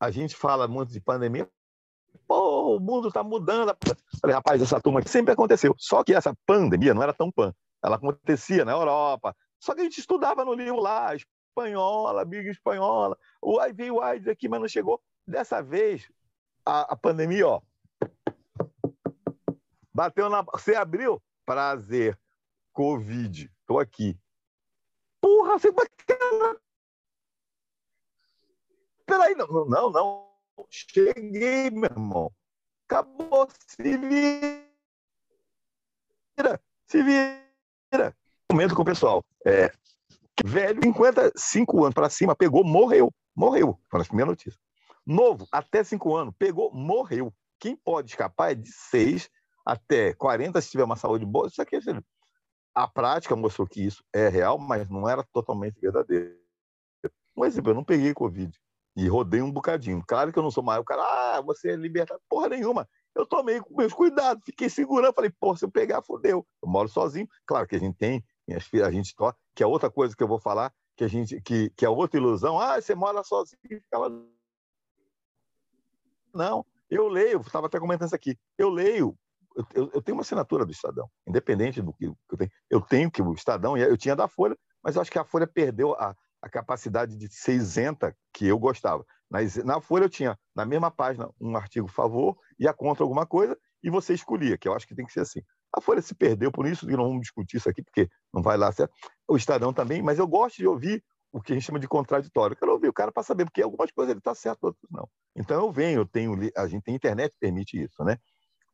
A gente fala muito de pandemia, pô, o mundo está mudando. Falei, rapaz, essa turma aqui sempre aconteceu. Só que essa pandemia não era tão pan. Ela acontecia na Europa. Só que a gente estudava no livro lá, espanhola, Big espanhola. O aí veio o AIDS aqui, mas não chegou. Dessa vez, a, a pandemia, ó, bateu na. Você abriu? Prazer. Covid. Estou aqui. Porra, você bacana. Peraí, não, não, não. Cheguei, meu irmão. Acabou. Se vira. Se vira. Comento com o pessoal. É, Velho, 55 anos para cima, pegou, morreu. Morreu. Foi a primeira notícia. Novo, até 5 anos, pegou, morreu. Quem pode escapar é de 6 até 40, se tiver uma saúde boa. Isso aqui é A prática mostrou que isso é real, mas não era totalmente verdadeiro. Um exemplo, eu não peguei Covid e rodei um bocadinho. Claro que eu não sou mais o cara, ah, você é libertado. Porra nenhuma. Eu tomei com meus cuidados, fiquei segurando. Falei, pô, se eu pegar, fodeu. Eu moro sozinho. Claro que a gente tem minhas filhas, a gente toca, que é outra coisa que eu vou falar, que a gente, que, que é outra ilusão. Ah, você mora sozinho, fica lá. Não, eu leio, estava até comentando isso aqui, eu leio, eu, eu, tenho uma assinatura do Estadão, independente do que eu tenho. Eu tenho que o Estadão, eu tinha da Folha, mas eu acho que a Folha perdeu a, a capacidade de ser isenta que eu gostava. Na, na Folha eu tinha, na mesma página, um artigo favor e a contra alguma coisa, e você escolhia, que eu acho que tem que ser assim. A Folha se perdeu por isso, e não vamos discutir isso aqui, porque não vai lá. O Estadão também, mas eu gosto de ouvir o que a gente chama de contraditório. Eu quero ouvir o cara para saber, porque algumas coisas ele está certo, outras não. Então eu venho, eu tenho, a gente tem internet que permite isso, né?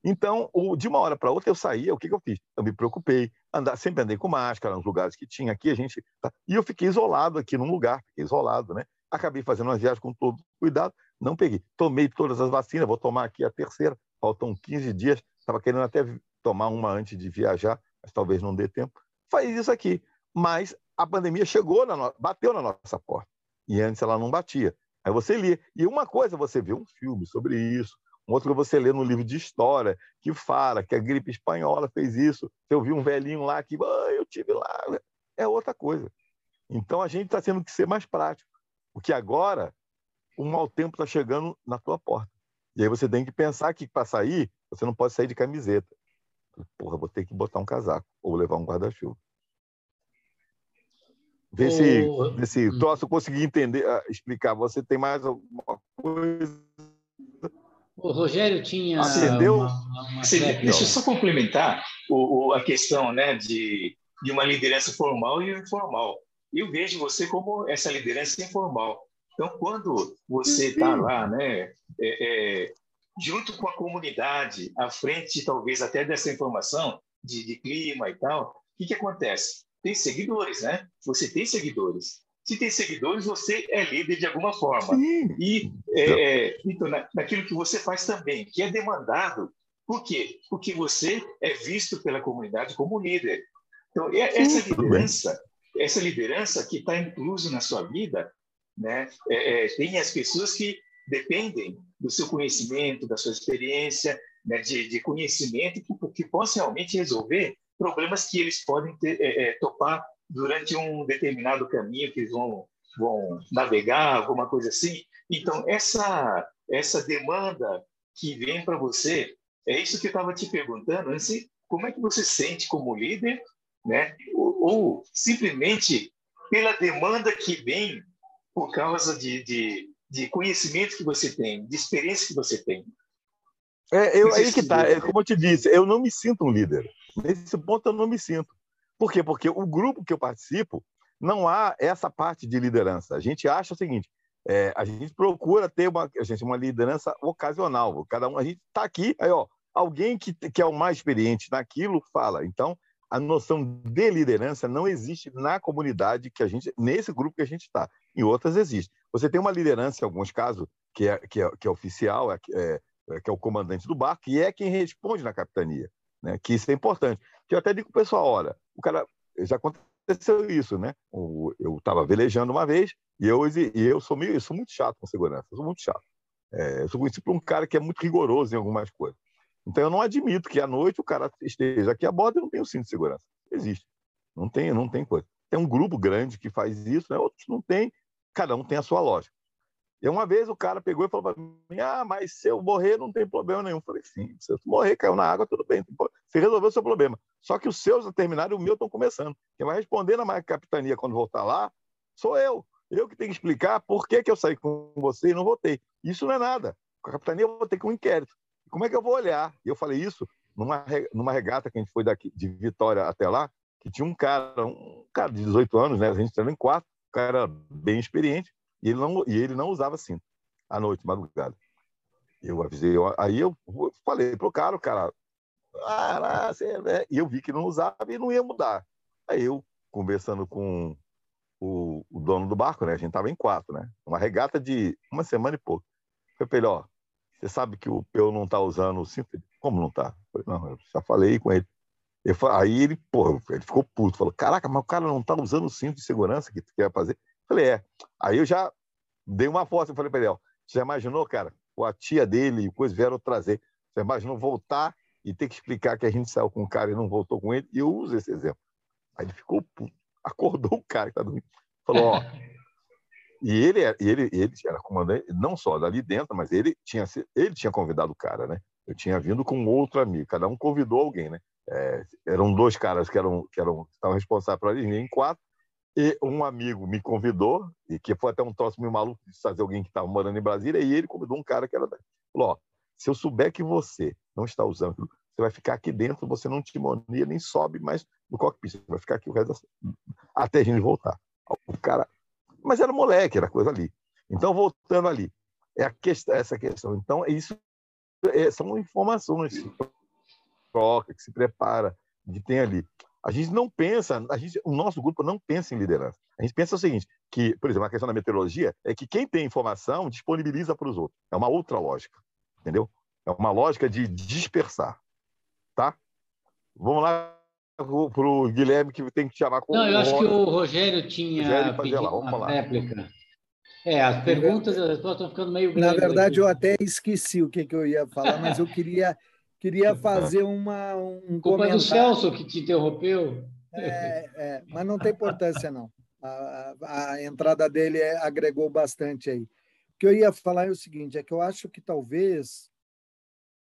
Então, de uma hora para outra eu saía, o que, que eu fiz? Eu me preocupei, andar, sempre andei com máscara nos lugares que tinha aqui, a gente. Tá, e eu fiquei isolado aqui num lugar, fiquei isolado, né? Acabei fazendo uma viagem com todo cuidado, não peguei. Tomei todas as vacinas, vou tomar aqui a terceira, faltam 15 dias, estava querendo até tomar uma antes de viajar, mas talvez não dê tempo. Faz isso aqui. Mas a pandemia chegou, na no... bateu na nossa porta. E antes ela não batia. Aí você lê. E uma coisa, você vê um filme sobre isso, um outro você lê no livro de história, que fala que a gripe espanhola fez isso. Você ouviu um velhinho lá que, ah, eu tive lá. É outra coisa. Então a gente está tendo que ser mais prático. Porque agora o mau tempo está chegando na tua porta. E aí você tem que pensar que para sair, você não pode sair de camiseta. Porra, vou ter que botar um casaco ou levar um guarda-chuva. Vê, se, vê se hum. troço consegui entender, ah, explicar. Você tem mais alguma coisa? O Rogério tinha. Entendeu? Uma, uma deixa eu só complementar o, o, a questão né, de, de uma liderança formal e informal. Eu vejo você como essa liderança informal. Então, quando você está lá, né, é, é, junto com a comunidade, à frente, talvez, até dessa informação de, de clima e tal, o que, que acontece? Tem seguidores, né? Você tem seguidores. Se tem seguidores, você é líder de alguma forma. Sim. E é, é, então, na, naquilo que você faz também, que é demandado. Por quê? Porque você é visto pela comunidade como líder. Então, é, essa liderança, essa liderança que está incluso na sua vida, né? É, é, tem as pessoas que dependem do seu conhecimento, da sua experiência, né? de, de, conhecimento que, que possa realmente resolver problemas que eles podem ter, é, é, topar durante um determinado caminho que eles vão, vão navegar, alguma coisa assim. Então, essa, essa demanda que vem para você, é isso que eu estava te perguntando, assim, como é que você sente como líder, né? ou, ou simplesmente pela demanda que vem por causa de, de, de conhecimento que você tem, de experiência que você tem. É, eu, aí que tá, é, como eu te disse, eu não me sinto um líder. Nesse ponto eu não me sinto. Por quê? Porque o grupo que eu participo não há essa parte de liderança. A gente acha o seguinte: é, a gente procura ter uma, a gente, uma liderança ocasional. Cada um, a gente está aqui, aí, ó, alguém que, que é o mais experiente naquilo fala. Então, a noção de liderança não existe na comunidade que a gente, nesse grupo que a gente está. Em outras existe. Você tem uma liderança, em alguns casos, que é, que é, que é oficial, é, é, que é o comandante do barco, e é quem responde na capitania né? Que isso é importante. Que eu até digo para o pessoal, olha, o cara já aconteceu isso, né? Eu estava velejando uma vez e eu, e eu sou meio, eu sou muito chato com segurança, sou muito chato. É, eu sou conhecido por um cara que é muito rigoroso em algumas coisas. Então eu não admito que à noite o cara esteja aqui a bordo e não tenha o cinto de segurança. Existe. Não tem, não tem coisa. Tem um grupo grande que faz isso, né? outros não tem. Cada um tem a sua lógica. E uma vez o cara pegou e falou para mim: Ah, mas se eu morrer não tem problema nenhum. Eu falei: Sim, se eu morrer, caiu na água, tudo bem. Você resolveu o seu problema. Só que os seus terminaram e o meu estão começando. Quem vai responder na capitania quando voltar lá sou eu. Eu que tenho que explicar por que, que eu saí com você e não votei. Isso não é nada. Com a capitania eu vou ter que um inquérito. Como é que eu vou olhar? E eu falei isso numa, numa regata que a gente foi daqui de Vitória até lá, que tinha um cara, um cara de 18 anos, né? A gente estava em quatro, cara bem experiente. E ele não, e ele não usava cinto à noite, madrugada. Eu avisei, eu, aí eu falei pro cara, o cara, ah, e eu vi que não usava e não ia mudar. Aí eu, conversando com o, o dono do barco, né? A gente tava em quatro, né? Uma regata de uma semana e pouco. Falei pra ele, ó, você sabe que o eu não tá usando o cinto? Como não tá? Falei, não, eu já falei com ele. Ele aí ele, pô, ele ficou puto, falou, caraca, mas o cara não tá usando o cinto de segurança que tu quer fazer. Falei, é. Aí eu já dei uma foto e falei para ele, ó, você já imaginou, cara? A tia dele e coisa vieram trazer. Você imaginou voltar e ter que explicar que a gente saiu com o cara e não voltou com ele? E eu uso esse exemplo. Aí ele ficou puto. Acordou o cara que tá dormindo. Falou, ó. e ele, ele, ele era comandante, não só dali dentro, mas ele tinha, ele tinha convidado o cara, né? Eu tinha vindo com outro amigo, cada um convidou alguém, né? É, eram dois caras que eram que eram estavam responsáveis por ali, em quatro, e um amigo me convidou, e que foi até um troço meio maluco de fazer alguém que estava morando em Brasília, e ele convidou um cara que era daí. Falou: ó, se eu souber que você não está usando, você vai ficar aqui dentro, você não timonia, nem sobe mais no cockpit, você vai ficar aqui o resto da... até a gente voltar. O cara. Mas era moleque, era coisa ali. Então, voltando ali, é questão, essa questão. Então, isso é, são informações que troca, que se prepara, que tem ali. A gente não pensa, a gente, o nosso grupo não pensa em liderança. A gente pensa o seguinte, que, por exemplo, a questão da meteorologia é que quem tem informação disponibiliza para os outros. É uma outra lógica, entendeu? É uma lógica de dispersar, tá? Vamos lá para o Guilherme, que tem que chamar com Não, eu acho que o Rogério tinha Rogério pedido uma réplica. É, as perguntas estão ficando meio Na verdade, aqui. eu até esqueci o que, que eu ia falar, mas eu queria Queria fazer uma, um Culpa comentário. do Celso que te interrompeu. É, é, mas não tem importância, não. A, a, a entrada dele é, agregou bastante aí. O que eu ia falar é o seguinte, é que eu acho que talvez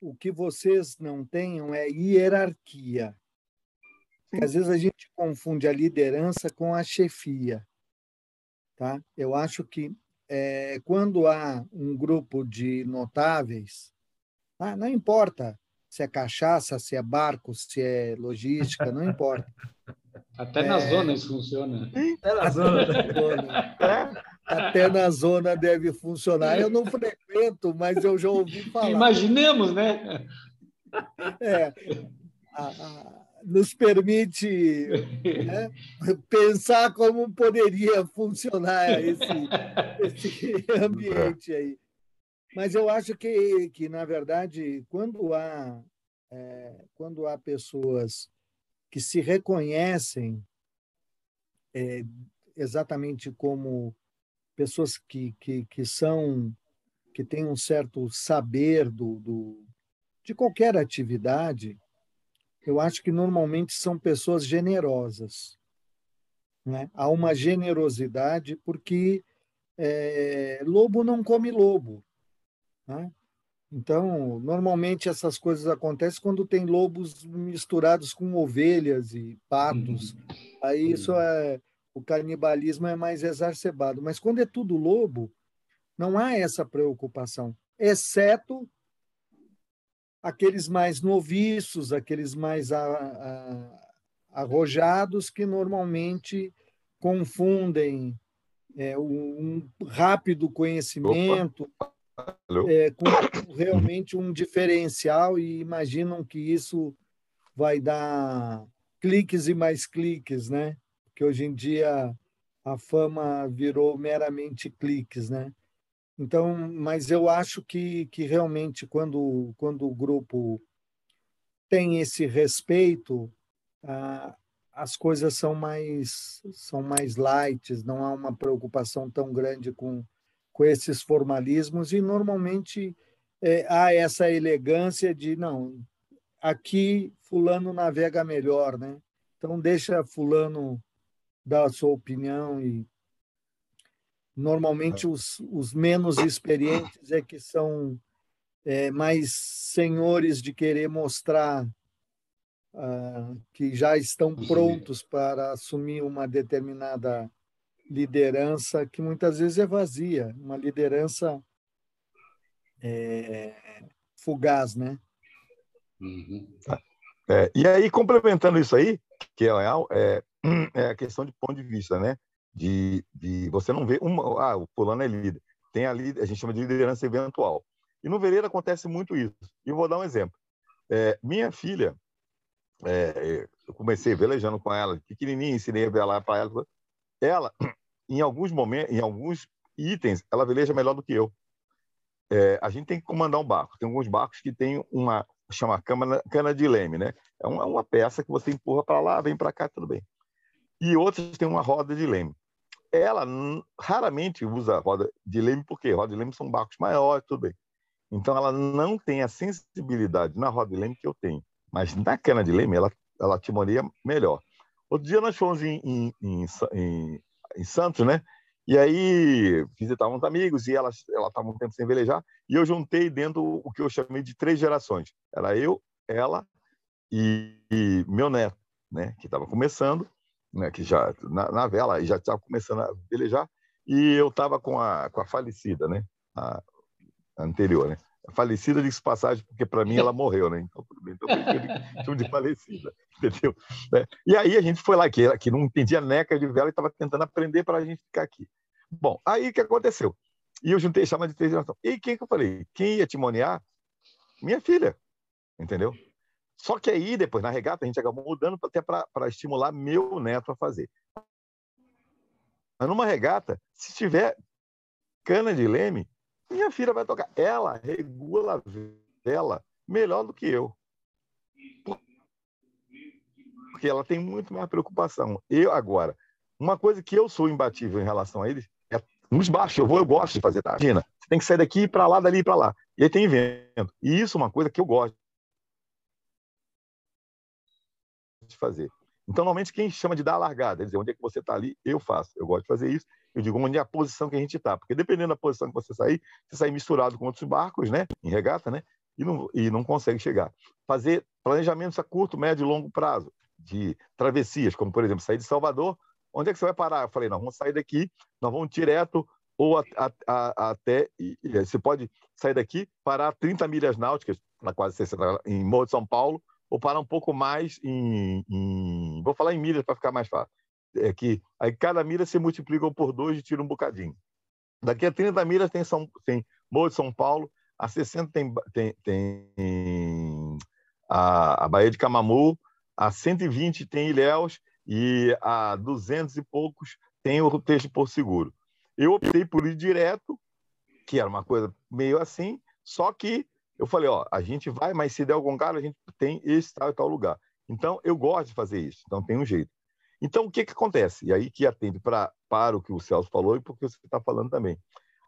o que vocês não tenham é hierarquia. Às vezes a gente confunde a liderança com a chefia. Tá? Eu acho que é, quando há um grupo de notáveis, ah, não importa se é cachaça, se é barco, se é logística, não importa. Até é... na zona isso funciona. Até na zona. É. até na zona deve funcionar. Eu não frequento, mas eu já ouvi falar. Imaginemos, né? É, a, a, nos permite né, pensar como poderia funcionar esse, esse ambiente aí. Mas eu acho que, que na verdade, quando há, é, quando há pessoas que se reconhecem é, exatamente como pessoas que, que, que são que têm um certo saber do, do, de qualquer atividade, eu acho que normalmente são pessoas generosas. Né? Há uma generosidade porque é, lobo não come lobo. Né? Então, normalmente essas coisas acontecem quando tem lobos misturados com ovelhas e patos. Uhum. Aí isso é o canibalismo é mais exacerbado. Mas quando é tudo lobo, não há essa preocupação, exceto aqueles mais noviços, aqueles mais arrojados que normalmente confundem é, um rápido conhecimento é, com realmente um diferencial e imaginam que isso vai dar cliques e mais cliques, né? Porque hoje em dia a fama virou meramente cliques, né? Então, mas eu acho que, que realmente quando, quando o grupo tem esse respeito, ah, as coisas são mais são mais light, não há uma preocupação tão grande com, com esses formalismos e normalmente é, há essa elegância de não aqui fulano navega melhor, né? Então deixa fulano dar a sua opinião e Normalmente, os, os menos experientes é que são é, mais senhores de querer mostrar ah, que já estão prontos para assumir uma determinada liderança que muitas vezes é vazia, uma liderança é, fugaz, né? Uhum. É, e aí, complementando isso aí, que é, é, é a questão de ponto de vista, né? De, de você não vê uma, ah, o fulano é líder. Tem ali, a gente chama de liderança eventual. E no Vereiro acontece muito isso. E vou dar um exemplo. É, minha filha, é, eu comecei velejando com ela, pequenininha, ensinei a velar para ela. Ela, em alguns momentos, em alguns itens, ela veleja melhor do que eu. É, a gente tem que comandar um barco. Tem alguns barcos que tem uma chama cana, cana de leme, né? É uma, uma peça que você empurra para lá, vem para cá, tudo bem. E outros têm uma roda de leme ela raramente usa roda de leme, porque roda de leme são barcos maiores, tudo bem. Então, ela não tem a sensibilidade na roda de leme que eu tenho. Mas na cana de leme, ela, ela timoneia melhor. Outro dia nós fomos em, em, em, em Santos, né? E aí visitávamos amigos e ela estava um tempo sem velejar. E eu juntei dentro o que eu chamei de três gerações. Era eu, ela e, e meu neto, né? Que estava começando né, que já na, na vela e já estava começando a velejar, e eu estava com a, com a falecida, né, a, a anterior, né, a falecida de passagem, porque para mim ela morreu, né, então tudo bem, então chamo de falecida, entendeu? É, e aí a gente foi lá, que, que não entendia neca de vela e estava tentando aprender para a gente ficar aqui. Bom, aí o que aconteceu? E eu juntei chama de três gerações. E quem que eu falei? Quem ia timonear? Minha filha, entendeu? Só que aí, depois, na regata, a gente acabou mudando até para estimular meu neto a fazer. Mas numa regata, se tiver cana de leme, minha filha vai tocar. Ela regula a vela melhor do que eu. Porque ela tem muito mais preocupação. Eu, agora, uma coisa que eu sou imbatível em relação a eles é nos baixos. Eu vou, eu gosto de fazer tá? Imagina, você tem que sair daqui para lá, dali para lá. E aí tem vento. E isso é uma coisa que eu gosto. De fazer. Então, normalmente, quem chama de dar a largada, dizer onde é que você está ali, eu faço. Eu gosto de fazer isso. Eu digo onde é a posição que a gente está. Porque dependendo da posição que você sair, você sai misturado com outros barcos, né? Em regata, né? E não, e não consegue chegar. Fazer planejamentos a curto, médio e longo prazo de travessias, como, por exemplo, sair de Salvador. Onde é que você vai parar? Eu falei, não, vamos sair daqui, nós vamos direto ou a, a, a, até. E, você pode sair daqui, parar 30 milhas náuticas, na quase 60, em Morro de São Paulo, ou parar um pouco mais em, em vou falar em milhas para ficar mais fácil. É que aí cada milha se multiplica por dois e tira um bocadinho. Daqui a 30 milhas tem, São, tem Morro de São Paulo, a 60 tem, tem, tem a, a Baía de Camamu, a 120 tem Ilhéus e a 200 e poucos tem o Texto por Seguro. Eu optei por ir direto, que era uma coisa meio assim, só que eu falei, ó, a gente vai, mas se der algum cara, a gente tem esse tal e tal lugar. Então, eu gosto de fazer isso, então tem um jeito. Então, o que, que acontece? E aí que atende pra, para o que o Celso falou e porque você está falando também.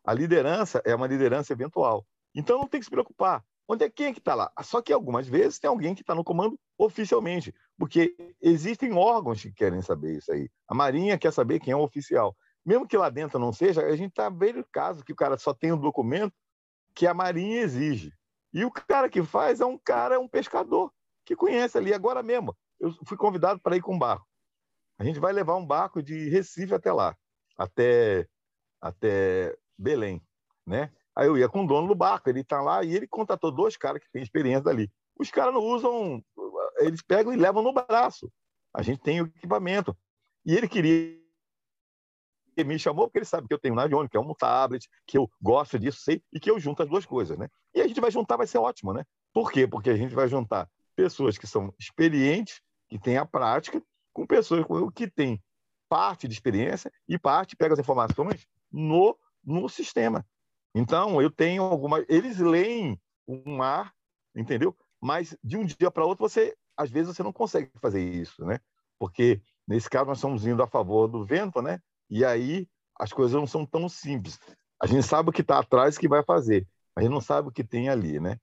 A liderança é uma liderança eventual. Então, não tem que se preocupar. Onde é quem é que está lá? Só que algumas vezes tem alguém que está no comando oficialmente, porque existem órgãos que querem saber isso aí. A Marinha quer saber quem é o oficial. Mesmo que lá dentro não seja, a gente está vendo o caso que o cara só tem um documento que a Marinha exige. E o cara que faz é um cara, um pescador, que conhece ali agora mesmo. Eu fui convidado para ir com um barco. A gente vai levar um barco de Recife até lá, até, até Belém, né? Aí eu ia com o dono do barco, ele está lá e ele contatou dois caras que têm experiência dali. Os caras não usam, eles pegam e levam no braço. A gente tem o equipamento. E ele queria me chamou porque ele sabe que eu tenho um avião, que é um tablet, que eu gosto disso, sei, e que eu junto as duas coisas, né? E a gente vai juntar, vai ser ótimo, né? Por quê? Porque a gente vai juntar pessoas que são experientes, que têm a prática, com pessoas que têm parte de experiência e parte pega as informações no, no sistema. Então, eu tenho algumas. Eles leem um mar, entendeu? Mas de um dia para outro, você, às vezes, você não consegue fazer isso, né? Porque, nesse caso, nós estamos indo a favor do vento, né? E aí as coisas não são tão simples. A gente sabe o que está atrás que vai fazer, gente não sabe o que tem ali, né?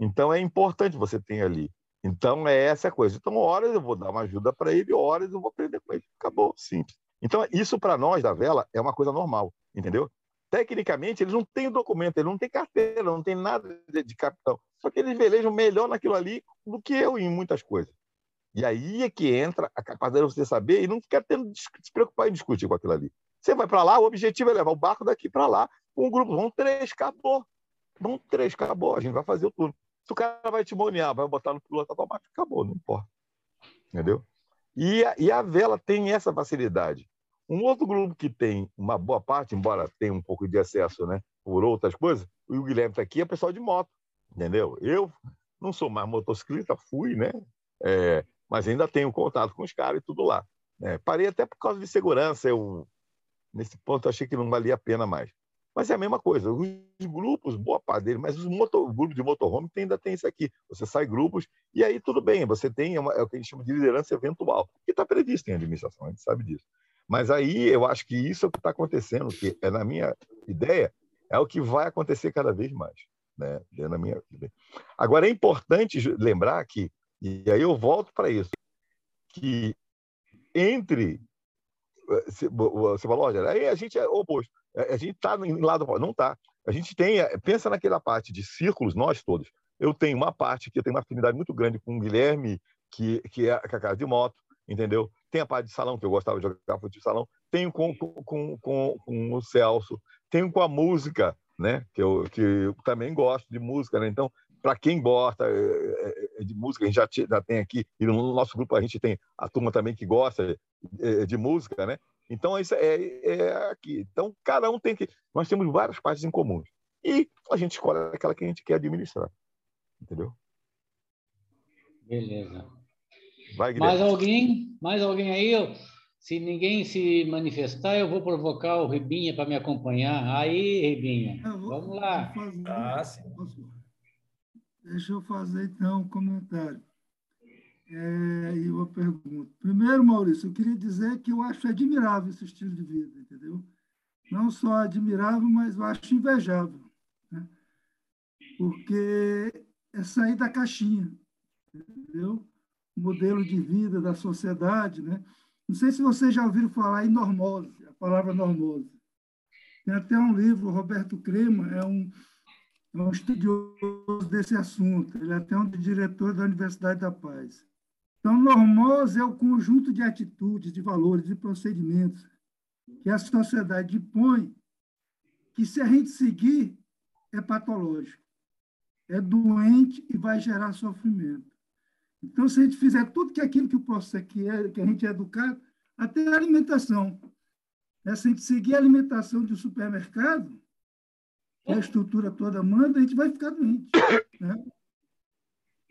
Então é importante você ter ali. Então é essa coisa. Então, horas eu vou dar uma ajuda para ele, horas eu vou aprender com ele. Acabou, simples. Então, isso para nós da vela é uma coisa normal, entendeu? Tecnicamente, eles não têm documento, eles não têm carteira, não tem nada de capitão. Só que eles velejam melhor naquilo ali do que eu em muitas coisas. E aí é que entra a capacidade de você saber e não ficar tendo se preocupar em discutir com aquilo ali. Você vai para lá, o objetivo é levar o barco daqui para lá, um grupo, vão três, acabou. Vão três, acabou, a gente vai fazer o turno. Se o cara vai te monear, vai botar no piloto automático, acabou, não importa. Entendeu? E a, e a vela tem essa facilidade. Um outro grupo que tem uma boa parte, embora tenha um pouco de acesso né, por outras coisas, o Guilherme está aqui, é pessoal de moto, entendeu? Eu não sou mais motociclista, fui, né? É, mas ainda tenho contato com os caras e tudo lá. É, parei até por causa de segurança, eu, nesse ponto achei que não valia a pena mais. Mas é a mesma coisa, os grupos, boa parte deles, mas os motor, grupos de motorhome ainda tem isso aqui. Você sai grupos e aí tudo bem, você tem uma, é o que a gente chama de liderança eventual, que está previsto em administração, a gente sabe disso. Mas aí eu acho que isso é o que está acontecendo, que é na minha ideia, é o que vai acontecer cada vez mais. Né? É na minha Agora é importante lembrar que e aí eu volto para isso. Que entre. Eh, você falou, olha, aí a gente é oposto. A gente está em lado. Não está. A gente tem. Eh, pensa naquela parte de círculos, nós todos. Eu tenho uma parte que eu tenho uma afinidade muito grande com o Guilherme, que, que é a casa de moto, entendeu? Tem a parte de salão, que eu gostava de jogar futebol de salão. Tenho com, com, com, com o Celso. Tenho com a música, né? Que eu, que eu também gosto de música, né? Então, para quem gosta é, é, de música, a gente já, já, tem aqui, e no nosso grupo a gente tem a turma também que gosta de, de música, né? Então, isso é, é, aqui. Então, cada um tem que. Nós temos várias partes em comum. E a gente escolhe aquela que a gente quer administrar. Entendeu? Beleza. Vai, mais alguém? Mais alguém aí? Se ninguém se manifestar, eu vou provocar o Ribinha para me acompanhar. Aí, Ribinha, vou, vamos lá. Ah, sim. Deixa eu fazer, então, um comentário é, e uma pergunta. Primeiro, Maurício, eu queria dizer que eu acho admirável esse estilo de vida, entendeu? Não só admirável, mas eu acho invejável. Né? Porque é sair da caixinha, entendeu? O modelo de vida da sociedade, né? Não sei se vocês já ouviram falar em normose, a palavra normose. Tem até um livro, Roberto Crema, é um é um estudioso desse assunto, ele é até um diretor da Universidade da Paz. Então, normose é o conjunto de atitudes, de valores, de procedimentos que a sociedade impõe, que se a gente seguir, é patológico, é doente e vai gerar sofrimento. Então, se a gente fizer tudo que aquilo que o processo que, é, que a gente é educado, até a alimentação. né? se a gente seguir a alimentação de um supermercado, a estrutura toda manda, a gente vai ficar doente. Né?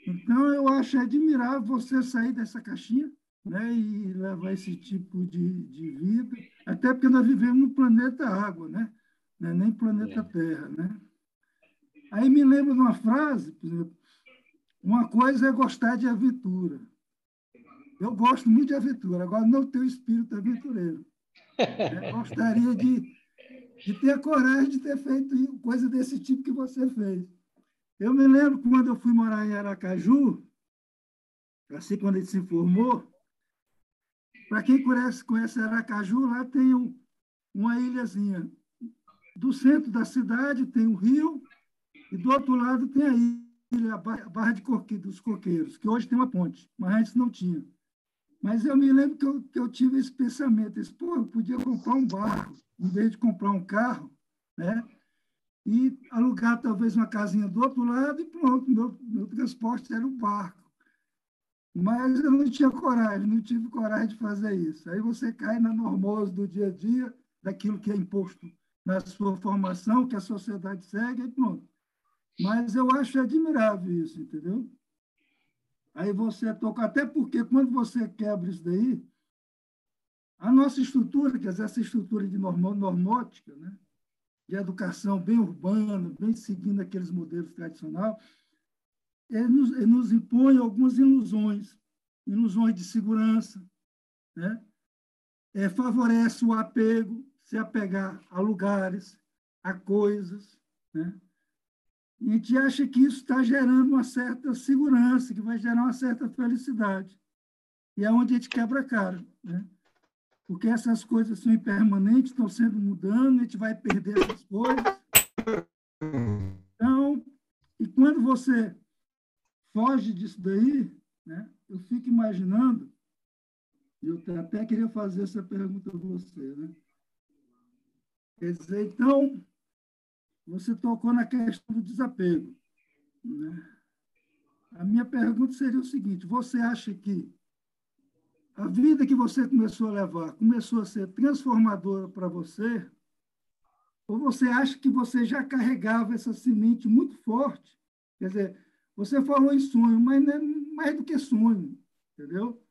Então, eu acho admirável você sair dessa caixinha né, e levar esse tipo de, de vida, até porque nós vivemos no planeta água, né? É nem planeta é. Terra. Né? Aí me lembro de uma frase, por exemplo, uma coisa é gostar de aventura. Eu gosto muito de aventura, agora não tenho espírito aventureiro. Eu gostaria de, de ter coragem de ter feito coisa desse tipo que você fez. Eu me lembro quando eu fui morar em Aracaju, assim quando ele se formou, para quem conhece, conhece Aracaju, lá tem um, uma ilhazinha. Do centro da cidade tem o rio, e do outro lado tem a ilha, a Barra de dos Coqueiros, que hoje tem uma ponte, mas antes não tinha. Mas eu me lembro que eu, que eu tive esse pensamento, esse, pô, eu podia comprar um barco, em vez de comprar um carro, né? e alugar talvez uma casinha do outro lado e pronto, meu, meu transporte era o barco. Mas eu não tinha coragem, não tive coragem de fazer isso. Aí você cai na normose do dia a dia, daquilo que é imposto na sua formação, que a sociedade segue, e pronto. Mas eu acho admirável isso, entendeu? Aí você toca, até porque quando você quebra isso daí, a nossa estrutura, quer dizer, essa estrutura de normótica, né? de educação bem urbana, bem seguindo aqueles modelos tradicionais, ele nos, ele nos impõe algumas ilusões, ilusões de segurança, né? É, favorece o apego, se apegar a lugares, a coisas, né? A gente acha que isso está gerando uma certa segurança, que vai gerar uma certa felicidade. E é onde a gente quebra a cara, né? porque essas coisas são impermanentes, estão sendo mudando, a gente vai perder essas coisas. Então, e quando você foge disso daí, né, eu fico imaginando, eu até queria fazer essa pergunta a você, né? Quer dizer, então, você tocou na questão do desapego. Né? A minha pergunta seria o seguinte: você acha que a vida que você começou a levar começou a ser transformadora para você? Ou você acha que você já carregava essa semente muito forte? Quer dizer, você falou em sonho, mas não é mais do que sonho, entendeu?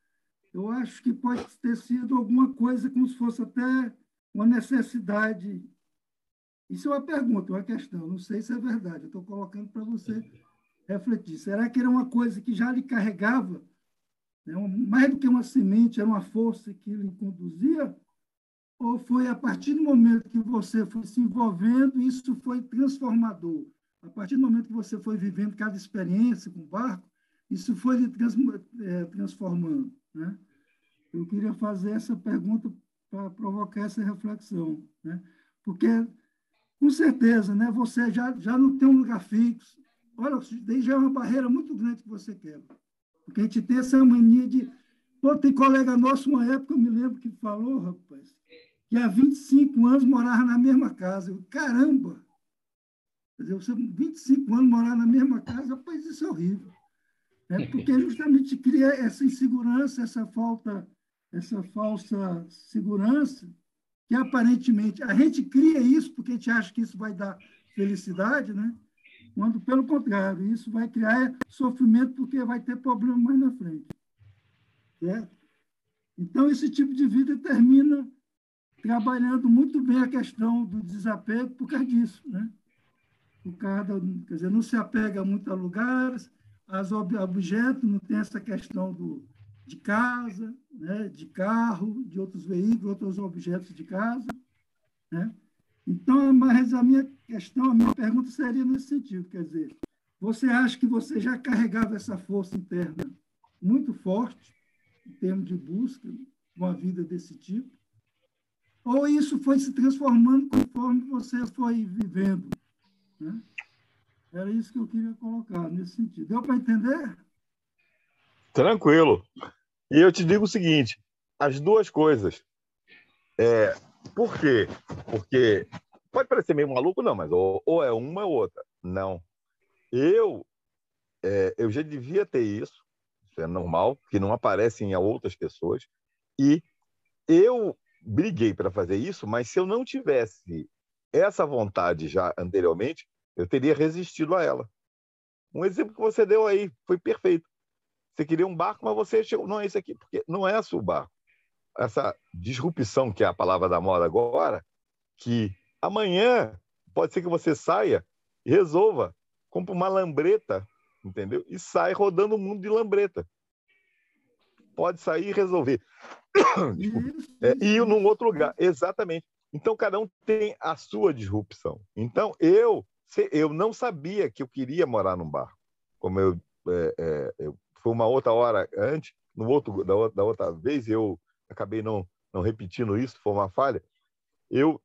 Eu acho que pode ter sido alguma coisa como se fosse até uma necessidade. Isso é uma pergunta, uma questão. Não sei se é verdade. Estou colocando para você refletir. Será que era uma coisa que já lhe carregava né? mais do que uma semente, era uma força que lhe conduzia? Ou foi a partir do momento que você foi se envolvendo, isso foi transformador? A partir do momento que você foi vivendo cada experiência com o barco, isso foi lhe trans, é, transformando. Né? Eu queria fazer essa pergunta para provocar essa reflexão. Né? Porque, com certeza, né, você já, já não tem um lugar fixo. Olha, daí já é uma barreira muito grande que você quebra. Porque a gente tem essa mania de. Pô, tem colega nosso, uma época, eu me lembro, que falou, rapaz, que há 25 anos morava na mesma casa. Eu, caramba! Quer dizer, você 25 anos morar na mesma casa, rapaz, isso é horrível. É porque justamente cria essa insegurança, essa falta, essa falsa segurança, que aparentemente a gente cria isso porque a gente acha que isso vai dar felicidade, né? quando, pelo contrário, isso vai criar sofrimento porque vai ter problema mais na frente. Certo? Então, esse tipo de vida termina trabalhando muito bem a questão do desapego por causa disso. Né? Por causa, quer dizer, não se apega muito a lugares, aos objetos, não tem essa questão do, de casa, né? de carro, de outros veículos, outros objetos de casa. Né? Então, mas a minha questão, a minha pergunta seria nesse sentido, quer dizer, você acha que você já carregava essa força interna muito forte, em termos de busca, uma vida desse tipo? Ou isso foi se transformando conforme você foi vivendo? Né? Era isso que eu queria colocar nesse sentido. Deu para entender? Tranquilo. E eu te digo o seguinte: as duas coisas. É, por quê? Porque pode parecer meio maluco, não, mas ou, ou é uma ou outra. Não. Eu, é, eu já devia ter isso, isso é normal, que não aparece em outras pessoas. E eu briguei para fazer isso, mas se eu não tivesse essa vontade já anteriormente, eu teria resistido a ela. Um exemplo que você deu aí foi perfeito. Você queria um barco, mas você chegou, não é esse aqui, porque não é seu barco. Essa disrupção, que é a palavra da moda agora, que amanhã pode ser que você saia e resolva, compra uma lambreta, entendeu? E sai rodando o mundo de lambreta. Pode sair e resolver. É, e ir num outro lugar, exatamente. Então, cada um tem a sua disrupção. Então, eu, eu não sabia que eu queria morar num barco. Como eu, é, é, eu foi uma outra hora antes, no outro, da, da outra vez, eu acabei não, não repetindo isso, foi uma falha. Eu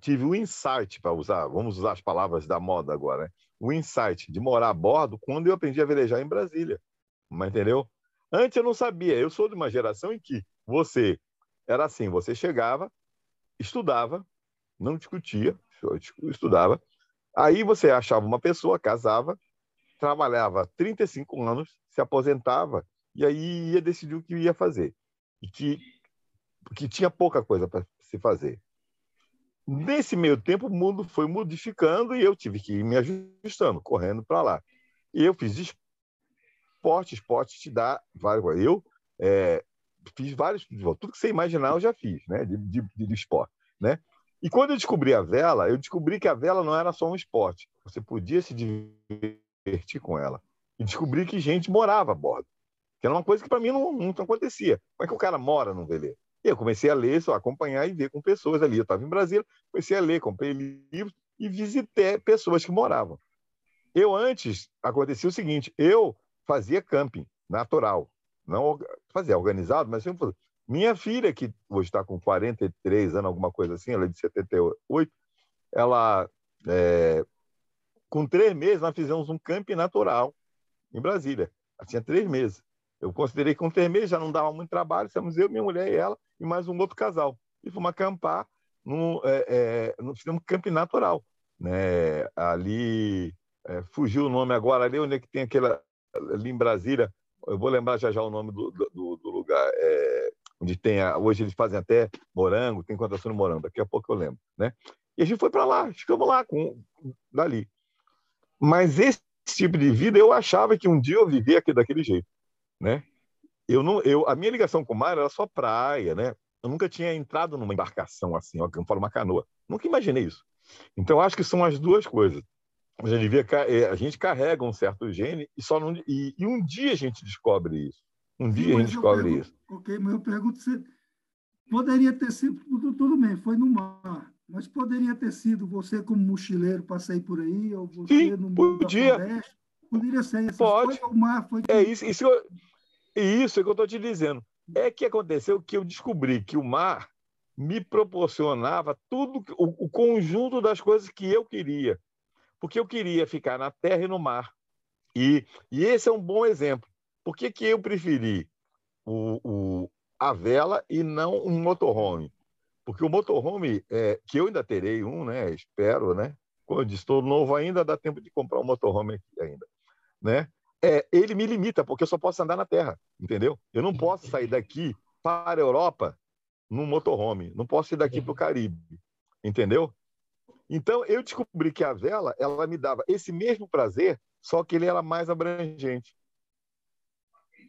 tive o insight, para usar, vamos usar as palavras da moda agora, né? o insight de morar a bordo quando eu aprendi a velejar em Brasília. Mas entendeu? Antes eu não sabia. Eu sou de uma geração em que você era assim: você chegava, estudava, não discutia, estudava. Aí você achava uma pessoa, casava, trabalhava 35 anos, se aposentava e aí ia decidir o que ia fazer. E que, que tinha pouca coisa para se fazer. Nesse meio tempo, o mundo foi modificando e eu tive que ir me ajustando, correndo para lá. E eu fiz esporte, esporte te dá vários. Eu é, fiz vários, tudo que você imaginar eu já fiz, né, de, de, de esporte, né? E quando eu descobri a vela, eu descobri que a vela não era só um esporte. Você podia se divertir com ela. E descobri que gente morava a bordo. Que era uma coisa que para mim não, não acontecia. Como é que o cara mora no veleiro? E eu comecei a ler, só acompanhar e ver com pessoas ali. Eu estava em Brasília, comecei a ler, comprei livros e visitei pessoas que moravam. Eu antes acontecia o seguinte: eu fazia camping natural, não fazia organizado, mas sempre fazia. Minha filha, que hoje está com 43 anos, alguma coisa assim, ela é de 78, ela, é, com três meses, nós fizemos um camping natural em Brasília. Ela tinha três meses. Eu considerei que com três meses já não dava muito trabalho, estamos eu, minha mulher e ela, e mais um outro casal. E fomos acampar, no, é, é, fizemos um camping natural. Né? Ali, é, fugiu o nome agora, ali onde é que tem aquela, ali em Brasília, eu vou lembrar já já o nome do, do, do lugar. É, onde tem a, hoje eles fazem até morango, tem plantação de morango, daqui a pouco eu lembro, né? E a gente foi para lá, ficamos lá com dali. Mas esse tipo de vida eu achava que um dia eu vivia aqui daquele jeito, né? Eu não, eu, a minha ligação com o mar era só praia, né? Eu nunca tinha entrado numa embarcação assim, ó, falo uma canoa. Nunca imaginei isso. Então acho que são as duas coisas. A gente, devia, é, a gente carrega um certo gene e só não, e, e um dia a gente descobre isso. Um dia Sim, a gente descobre pergunto, isso. Ok, mas eu pergunto se poderia ter sido, tudo, tudo bem, foi no mar, mas poderia ter sido você como mochileiro passei por aí, ou você Sim, no mundo podia. Floresta, poderia ser essas Pode. o mar foi... É isso, isso, isso é que eu estou te dizendo. É que aconteceu que eu descobri que o mar me proporcionava tudo, o, o conjunto das coisas que eu queria. Porque eu queria ficar na terra e no mar. E, e esse é um bom exemplo. Por que, que eu preferi o, o, a vela e não um motorhome? Porque o motorhome, é, que eu ainda terei um, né? Espero, né? Eu disse, estou novo ainda, dá tempo de comprar um motorhome aqui ainda, né? É, ele me limita, porque eu só posso andar na terra, entendeu? Eu não posso sair daqui para a Europa num motorhome, não posso ir daqui para o Caribe, entendeu? Então eu descobri que a vela ela me dava esse mesmo prazer, só que ele era mais abrangente.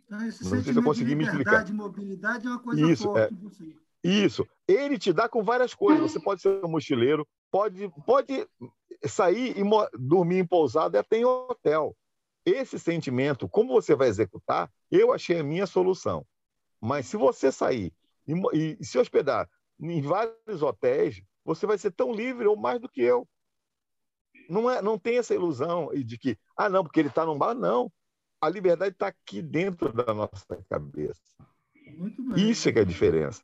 Então, esse não sei se eu consegui me explicar. mobilidade é uma coisa Isso, forte é. você. Isso. Ele te dá com várias coisas. Você pode ser um mochileiro, pode, pode sair e dormir em pousada até em hotel. Esse sentimento, como você vai executar, eu achei a minha solução. Mas se você sair e, e se hospedar em vários hotéis, você vai ser tão livre ou mais do que eu. Não, é, não tem essa ilusão de que, ah, não, porque ele está num bar. Não a liberdade está aqui dentro da nossa cabeça. Isso é que é a diferença.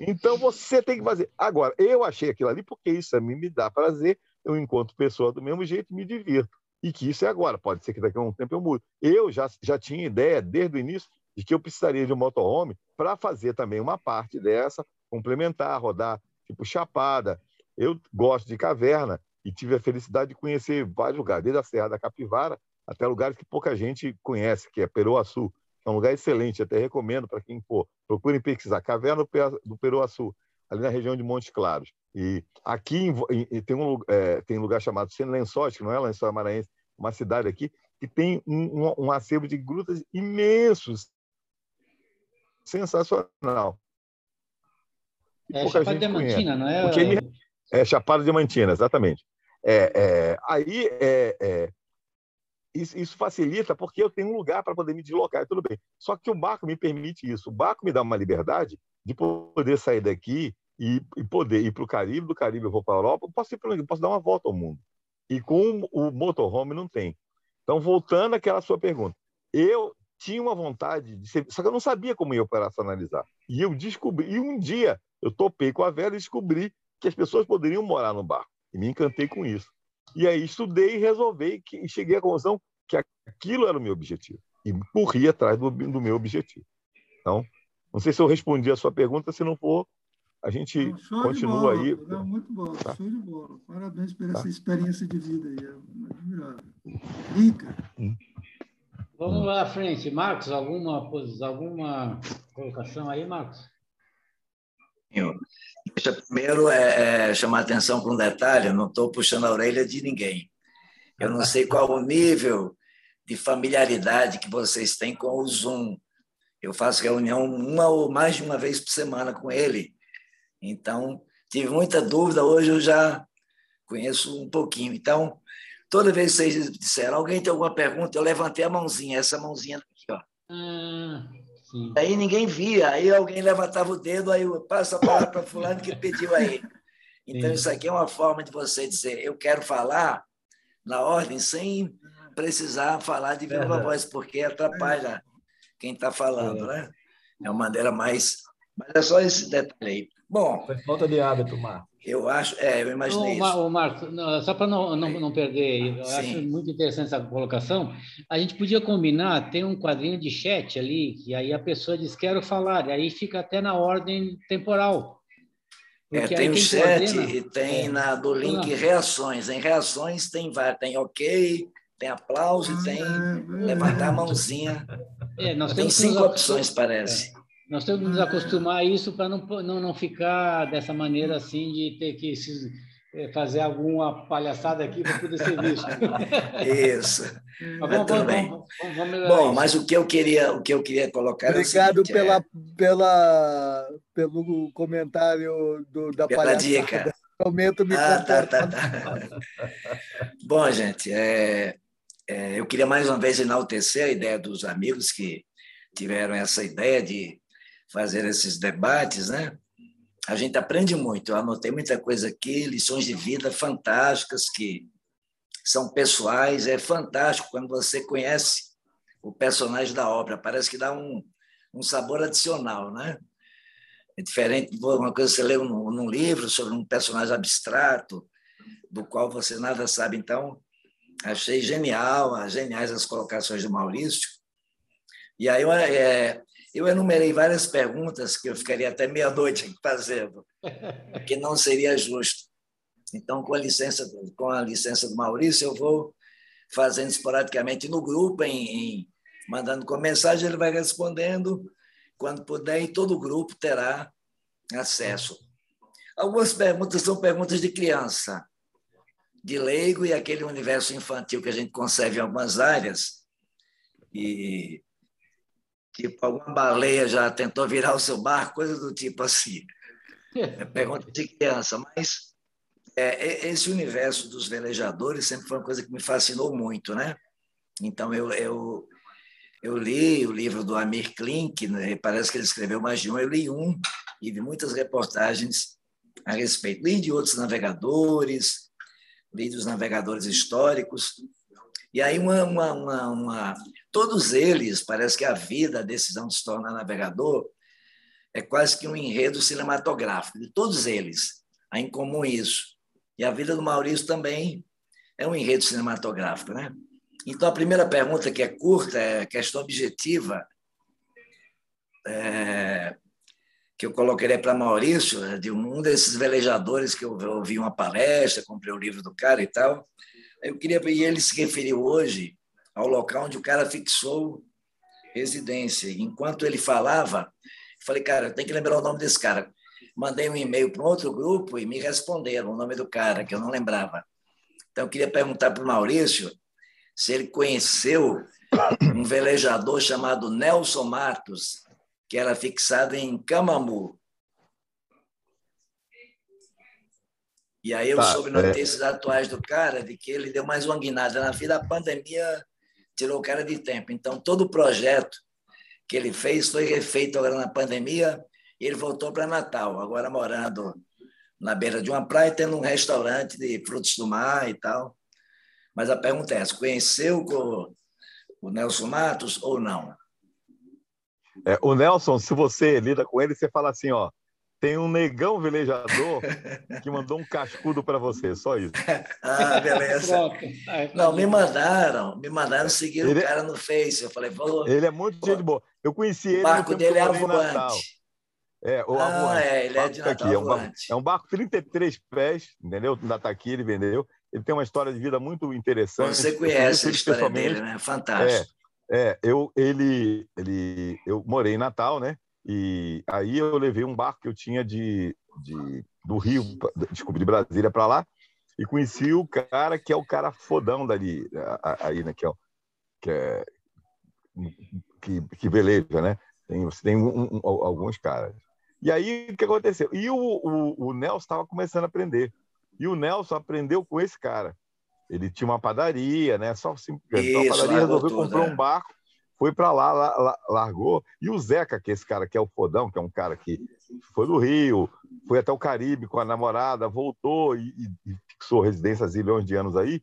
Então você tem que fazer. Agora, eu achei aquilo ali porque isso a mim me dá prazer, eu encontro pessoa do mesmo jeito me divirto. E que isso é agora, pode ser que daqui a um tempo eu mude. Eu já, já tinha ideia, desde o início, de que eu precisaria de um motorhome para fazer também uma parte dessa, complementar, rodar, tipo Chapada. Eu gosto de caverna e tive a felicidade de conhecer vários lugares, desde a Serra da Capivara até lugares que pouca gente conhece, que é Peruaçu. É um lugar excelente, até recomendo para quem for. Procurem pesquisar. Caverna do Peruaçu. ali na região de Montes Claros. E aqui em, em, tem, um, é, tem um lugar chamado Lençóis, que não é Lençóis Maranhense, uma cidade aqui, que tem um, um, um acervo de grutas imensos, sensacional. é Chapada Diamantina, não é? Porque é Chapada Diamantina, exatamente. É, é, aí é, é, isso, isso, facilita porque eu tenho um lugar para poder me deslocar, tudo bem. Só que o barco me permite isso. O barco me dá uma liberdade de poder sair daqui e, e poder ir para o Caribe, do Caribe eu vou para a Europa, posso, ir pra, posso dar uma volta ao mundo. E com o motorhome não tem. Então, voltando àquela sua pergunta, eu tinha uma vontade de ser, só que eu não sabia como ia operacionalizar. E eu descobri, e um dia eu topei com a Vera e descobri que as pessoas poderiam morar no barco. E me encantei com isso. E aí estudei e resolvi que, e cheguei à conclusão que aquilo era o meu objetivo. E corri atrás do, do meu objetivo. Então, não sei se eu respondi a sua pergunta, se não for, a gente não, continua bola, aí. Não, muito bom, tá. show de bola. Parabéns por tá. essa experiência de vida aí. É admirável. Rica. Hum. Vamos lá à frente. Marcos, alguma, alguma colocação aí, Marcos? Deixa primeiro é, é, chamar atenção para um detalhe, eu não estou puxando a orelha de ninguém. Eu não sei qual o nível de familiaridade que vocês têm com o Zoom. Eu faço reunião uma ou mais de uma vez por semana com ele. Então, tive muita dúvida, hoje eu já conheço um pouquinho. Então, toda vez que vocês disseram, alguém tem alguma pergunta, eu levantei a mãozinha, essa mãozinha aqui, ó. Ah, aí ninguém via, aí alguém levantava o dedo, aí eu passo a palavra para fulano que pediu aí. Então, sim. isso aqui é uma forma de você dizer, eu quero falar na ordem, sem precisar falar de viva voz, porque atrapalha quem está falando, é. né? É uma maneira mais... Mas é só esse detalhe aí. Bom. Foi falta de hábito, Marcos. Eu acho, é, eu imaginei isso. O Marcos, só para não, não, não perder, eu Sim. acho muito interessante essa colocação. A gente podia combinar, tem um quadrinho de chat ali, que aí a pessoa diz quero falar, e aí fica até na ordem temporal. É, tem o chat e tem é, na, do link não. reações. Em reações tem tem ok, tem aplauso e tem levantar a mãozinha. É, nós tem cinco opções, parece. É. Nós temos que nos acostumar a isso para não, não, não ficar dessa maneira assim de ter que se, é, fazer alguma palhaçada aqui para poder ser visto. Isso. Mas vamos, vamos, bem. Vamos, vamos Bom, mas o que eu queria, o que eu queria colocar Obrigado é seguinte, pela, é... pela, pelo comentário do, da pela palhaçada. dica. Aumento me ah, tá, tá, tá. Bom, gente, é, é, eu queria mais uma vez enaltecer a ideia dos amigos que tiveram essa ideia de fazer esses debates, né? A gente aprende muito. Eu anotei muita coisa aqui, lições de vida fantásticas que são pessoais. É fantástico quando você conhece o personagem da obra. Parece que dá um, um sabor adicional, né? É diferente de uma coisa que você lê num, num livro sobre um personagem abstrato, do qual você nada sabe. Então, achei genial, geniais as colocações do Maurício. E aí é, eu enumerei várias perguntas que eu ficaria até meia-noite fazendo, que não seria justo. Então, com a licença, com a licença do Maurício, eu vou fazendo esporadicamente no grupo, em, em mandando com mensagem, ele vai respondendo quando puder e todo o grupo terá acesso. Algumas perguntas são perguntas de criança, de leigo e aquele universo infantil que a gente concebe em algumas áreas. E Tipo, alguma baleia já tentou virar o seu barco, coisa do tipo assim. É pergunta de criança, mas é, esse universo dos velejadores sempre foi uma coisa que me fascinou muito, né? Então, eu, eu, eu li o livro do Amir Klink, né? parece que ele escreveu mais de um, eu li um e vi muitas reportagens a respeito. Li de outros navegadores, li dos navegadores históricos, e aí uma, uma, uma, uma todos eles, parece que a vida, a decisão de se tornar navegador, é quase que um enredo cinematográfico, de todos eles. Há em comum isso. E a vida do Maurício também é um enredo cinematográfico. Né? Então, a primeira pergunta, que é curta, é questão objetiva, é, que eu colocaria para Maurício, é de um desses velejadores que eu ouvi uma palestra, comprei o livro do cara e tal. Eu queria, e ele se referiu hoje ao local onde o cara fixou residência. Enquanto ele falava, eu falei, cara, tem que lembrar o nome desse cara. mandei um e-mail para um outro grupo e me responderam o nome do cara, que eu não lembrava. Então, eu queria perguntar para o Maurício se ele conheceu um velejador chamado Nelson Matos, que era fixado em Camamu. E aí eu tá, soube é. notícias é... atuais do cara de que ele deu mais uma guinada na vida, a pandemia tirou o cara de tempo. Então, todo o projeto que ele fez foi refeito agora na pandemia e ele voltou para Natal, agora morando na beira de uma praia, tendo um restaurante de frutos do mar e tal. Mas a pergunta é essa: conheceu o, Nelson Matos ou não? É, o Nelson, se você lida com ele, você fala assim, ó, tem um negão velejador que mandou um cascudo para você, só isso. ah, beleza. Não, me mandaram, me mandaram seguir ele... o é cara no Face. Eu falei, pô. Ele é muito gente boa. Eu conheci ele. O barco dele é voante. É, o ah, é, ele é de Natal, aqui. É, um barco, é um barco 33 pés, entendeu? Ainda está aqui, ele vendeu. Ele tem uma história de vida muito interessante. Você conhece a história dele, né? Fantástico. É, é, eu, ele, ele, eu morei em Natal, né? E aí eu levei um barco que eu tinha de, de do Rio, desculpa, de Brasília para lá, e conheci o cara que é o cara fodão dali, aí, né, que é, que, é, que, que veleja, né? Tem, tem um, um, alguns caras. E aí, o que aconteceu? E o, o, o Nelson estava começando a aprender. E o Nelson aprendeu com esse cara. Ele tinha uma padaria, né? Só simplesmente uma padaria, resolveu comprar é. um barco foi para lá, lá, largou. E o Zeca, que é esse cara que é o fodão, que é um cara que foi do Rio, foi até o Caribe com a namorada, voltou e, e fixou residência zilhões de anos aí,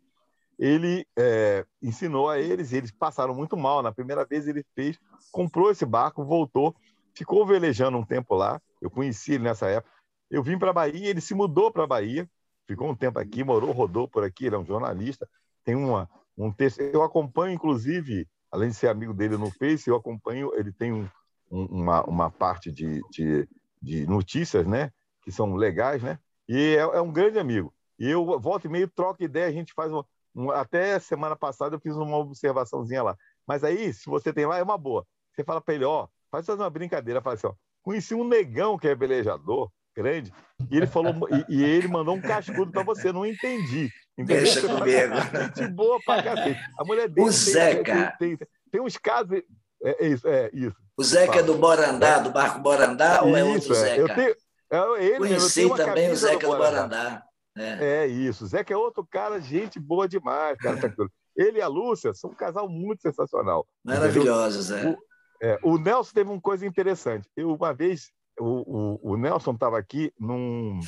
ele é, ensinou a eles, e eles passaram muito mal. Na primeira vez ele fez, comprou esse barco, voltou, ficou velejando um tempo lá. Eu conheci ele nessa época. Eu vim para Bahia, ele se mudou para Bahia, ficou um tempo aqui, morou, rodou por aqui, ele é um jornalista, tem uma, um texto. Eu acompanho, inclusive, além de ser amigo dele no Face, eu acompanho, ele tem um, um, uma, uma parte de, de, de, notícias, né? Que são legais, né? E é, é, um grande amigo. E eu volto e meio, troco ideia, a gente faz uma, um, até semana passada eu fiz uma observaçãozinha lá. Mas aí, se você tem lá, é uma boa. Você fala para ele, ó, faz uma brincadeira, fala assim, ó, conheci um negão que é velejador, grande, e ele falou, e, e ele mandou um cascudo para você, não entendi. Entendeu? Deixa comigo. Gente boa pra cacete. A mulher dele o Zeca. Tem, tem, tem, uns casos. É, é, isso, é isso. O Zeca é do Borandá, do barco Borandá, ou é outro Zeca? Eu tenho, é ele, Conheci eu também o Zeca do Borandá. Do Borandá. É. é. isso. O Zeca é outro cara, gente boa demais, cara. ele e a Lúcia são um casal muito sensacional. Maravilhosos, é. O, é. O Nelson teve uma coisa interessante. Eu, uma vez, o, o, o Nelson estava aqui num.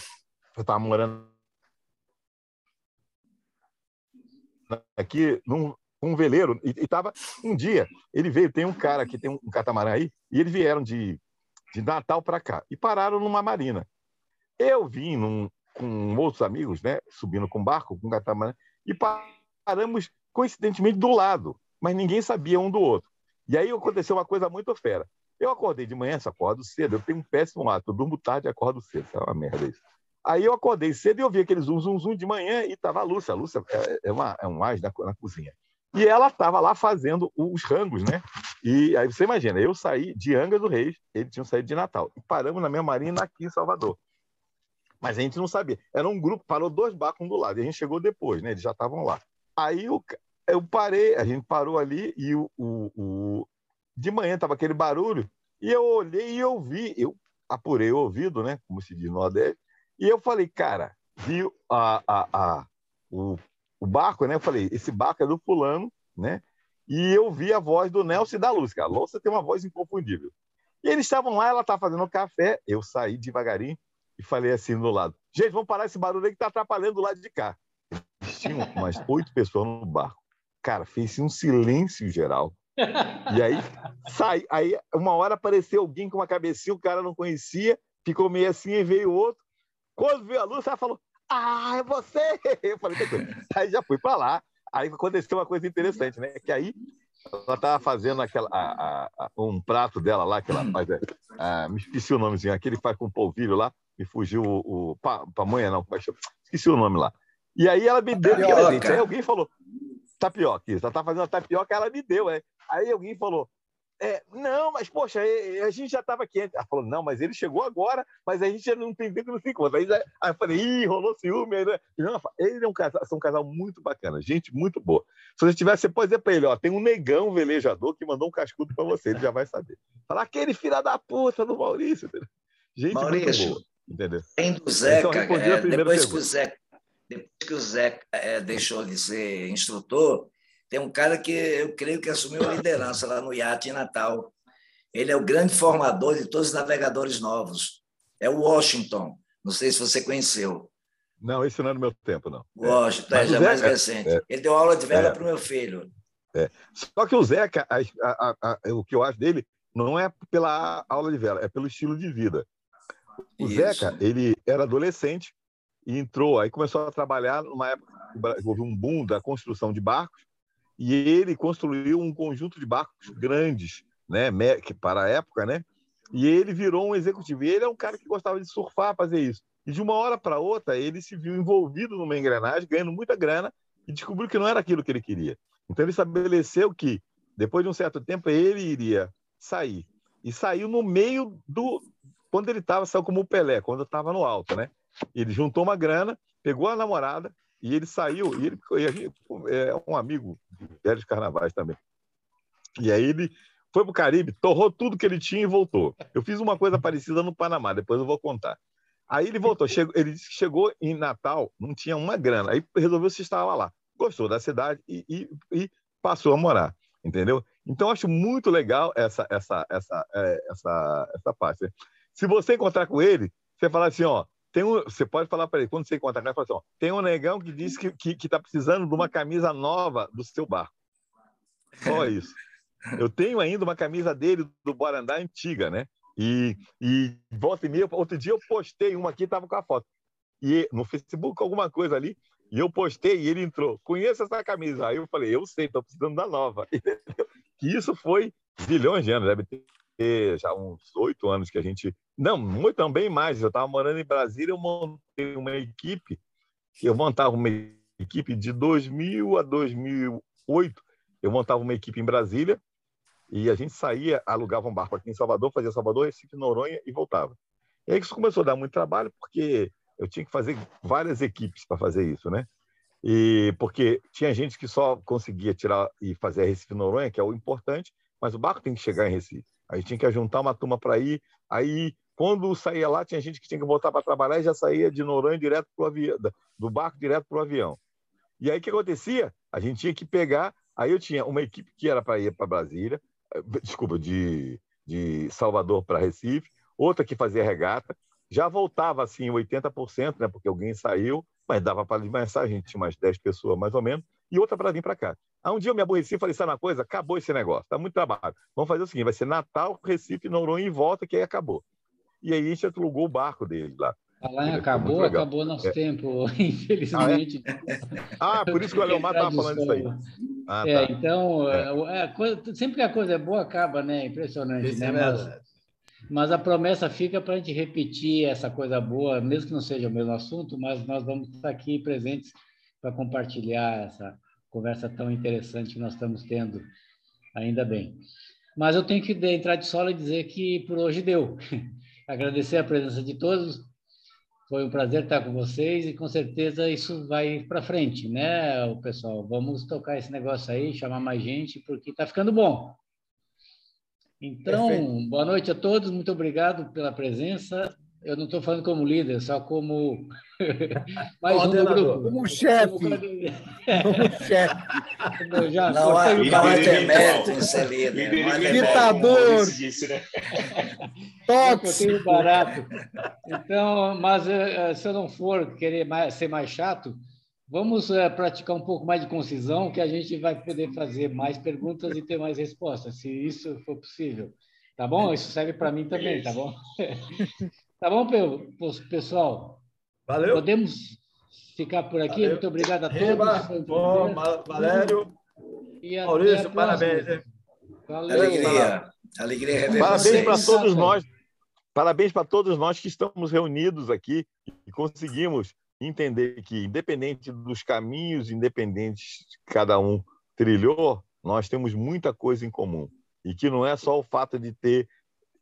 Eu estava morando aqui num um veleiro e estava um dia ele veio tem um cara que tem um catamarã aí e eles vieram de, de Natal para cá e pararam numa marina. Eu vim num, com outros amigos né subindo com barco com catamarã e paramos coincidentemente do lado mas ninguém sabia um do outro. E aí aconteceu uma coisa muito fera. Eu acordei de manhã, acordo cedo, eu tenho um péssimo hábito, eu durmo tarde e acordo cedo, é uma merda isso. Aí eu acordei cedo e eu vi aquele zum, zum, zum de manhã e estava a Lúcia. A Lúcia é, é, uma, é um ás na, cozinha. E ela estava lá fazendo os rangos, né? E aí você imagina, eu saí de Angra do Reis, eles tinham saído de Natal. E paramos na minha marina aqui em Salvador. Mas a gente não sabia. Era um grupo, parou dois barcos um do lado. E a gente chegou depois, né? Eles já estavam lá. Aí eu, eu parei, a gente parou ali e o, o, o... de manhã estava aquele barulho. E eu olhei e ouvi, eu apurei o ouvido, né? Como se diz no Nordeste, e eu falei, cara, vi a, a, a, o, o barco, né? Eu falei, esse barco é do fulano, né? E eu vi a voz do Nelson e da Lúcia. A Lúcia tem uma voz inconfundível. E eles estavam lá, ela estava fazendo café. Eu saí devagarinho e falei assim do lado: gente, vamos parar esse barulho aí que está atrapalhando do lado de cá. Tinham umas oito pessoas no barco. Cara, fez um silêncio geral. E aí, sai, aí uma hora apareceu alguém com uma cabecinha, o cara não conhecia, ficou meio assim e veio outro. Quando viu a luz, ela falou: Ah, é você! Eu falei: Aí já fui para lá. Aí aconteceu uma coisa interessante, né? Que aí ela estava fazendo aquela, a, a, um prato dela lá, que ela faz. É, a, me esqueci o nomezinho, aquele que faz com polvilho lá, me fugiu o. o pa, pamonha, não, esqueci o nome lá. E aí ela me deu Aí alguém falou: tapioca, isso, ela tá fazendo tapioca, ela me deu, é. Aí alguém falou: é, não, mas poxa, a gente já estava aqui. Ela falou, não, mas ele chegou agora, mas a gente já não tem tempo, não sei quanto. Aí, aí eu falei, ih, rolou ciúme. Né? Não, ele é um casal, são um casal muito bacana, gente muito boa. Se você tiver, você pode dizer para ele, ó, tem um negão velejador que mandou um cascudo para você, ele já vai saber. Falar aquele filho da puta do Maurício. Gente Maurício, muito boa, entendeu? Tem do Zeca, então, é, depois, que o Zeca depois que o Zeca é, deixou de ser instrutor, tem um cara que eu creio que assumiu a liderança lá no iate em Natal. Ele é o grande formador de todos os navegadores novos. É o Washington. Não sei se você conheceu. Não, esse não é do meu tempo, não. Washington, é, já mais recente. É, ele deu aula de vela é, para o meu filho. É. Só que o Zeca, a, a, a, o que eu acho dele, não é pela aula de vela, é pelo estilo de vida. O Isso. Zeca, ele era adolescente e entrou, aí começou a trabalhar numa época que houve um boom da construção de barcos, e ele construiu um conjunto de barcos grandes, né, que para a época, né? E ele virou um executivo. E ele é um cara que gostava de surfar, fazer isso. E de uma hora para outra, ele se viu envolvido numa engrenagem, ganhando muita grana, e descobriu que não era aquilo que ele queria. Então ele estabeleceu que, depois de um certo tempo, ele iria sair. E saiu no meio do. Quando ele estava, saiu como o Pelé, quando estava no alto, né? Ele juntou uma grana, pegou a namorada, e ele saiu, e ele e é um amigo de velhos carnavais também. E aí ele foi para o Caribe, torrou tudo que ele tinha e voltou. Eu fiz uma coisa parecida no Panamá, depois eu vou contar. Aí ele voltou, chegou, ele disse que chegou em Natal, não tinha uma grana, aí resolveu se instalar lá. Gostou da cidade e, e, e passou a morar, entendeu? Então acho muito legal essa essa essa é, essa essa parte. Se você encontrar com ele, você fala assim, ó, tem um, você pode falar para ele, quando você encontra ele, fala assim, ó, tem um negão que disse que está que, que tá precisando de uma camisa nova do seu barco. Só isso. Eu tenho ainda uma camisa dele do Borandá antiga, né? E, e volta e meia, outro dia eu postei uma aqui, estava com a foto. E no Facebook, alguma coisa ali, e eu postei e ele entrou. Conheça essa camisa. Aí eu falei, eu sei, estou precisando da nova. Que isso foi bilhões de anos, deve ter já uns oito anos que a gente. Não, muito também mais. Eu estava morando em Brasília, eu montei uma equipe, eu montava uma equipe de 2000 a 2008. Eu montava uma equipe em Brasília e a gente saía, alugava um barco aqui em Salvador, fazia Salvador, Recife, Noronha e voltava. E aí isso começou a dar muito trabalho, porque eu tinha que fazer várias equipes para fazer isso, né? E porque tinha gente que só conseguia tirar e fazer Recife Noronha, que é o importante, mas o barco tem que chegar em Recife. Aí tinha que juntar uma turma para ir. Aí, quando saía lá, tinha gente que tinha que voltar para trabalhar e já saía de Noronha direto pro avião, do barco direto para o avião. E aí o que acontecia? A gente tinha que pegar. Aí eu tinha uma equipe que era para ir para Brasília, eh, desculpa, de, de Salvador para Recife, outra que fazia regata. Já voltava assim 80%, né, porque alguém saiu, mas dava para desmanchar, a gente tinha umas 10 pessoas mais ou menos, e outra para vir para cá. Aí um dia eu me aborreci e falei, sabe uma coisa? Acabou esse negócio, tá muito trabalho. Vamos fazer o seguinte, vai ser Natal, Recife, Noronha e volta, que aí acabou. E aí a gente alugou o barco dele lá. Falar em acabou, acabou nosso é. tempo, infelizmente. Ah, é? ah, por isso que o Leomar estava falando isso aí. Ah, é, tá. então, é. é coisa, sempre que a coisa é boa, acaba, né? Impressionante, isso né? Mas, mas, a promessa fica para a gente repetir essa coisa boa, mesmo que não seja o mesmo assunto, mas nós vamos estar aqui presentes para compartilhar essa, conversa tão interessante que nós estamos tendo, ainda bem. Mas eu tenho que entrar de sola e dizer que por hoje deu. Agradecer a presença de todos. Foi um prazer estar com vocês e com certeza isso vai para frente, né, o pessoal? Vamos tocar esse negócio aí, chamar mais gente, porque está ficando bom. Então, Perfeito. boa noite a todos, muito obrigado pela presença eu não estou falando como líder, só como mais um grupo. Como chefe. Como, como chefe. Já não, há, não há demérito em ser líder. Ditador. Tóxico. barato. Então, mas eh, eh, se eu não for querer mais, ser mais chato, vamos uh, praticar um pouco mais de concisão, que a gente vai poder fazer mais perguntas e ter mais respostas, se isso for possível. Tá bom? Isso serve para mim também, tá bom? Tá bom, pessoal? Valeu. Podemos ficar por aqui. Valeu. Muito obrigado a todos. Reba, bom, Valério. Maurício, parabéns. Valeu. Alegria. Alegria Parabéns para todos nós. Parabéns para todos nós que estamos reunidos aqui e conseguimos entender que, independente dos caminhos independentes que cada um trilhou, nós temos muita coisa em comum. e que não é só o fato de ter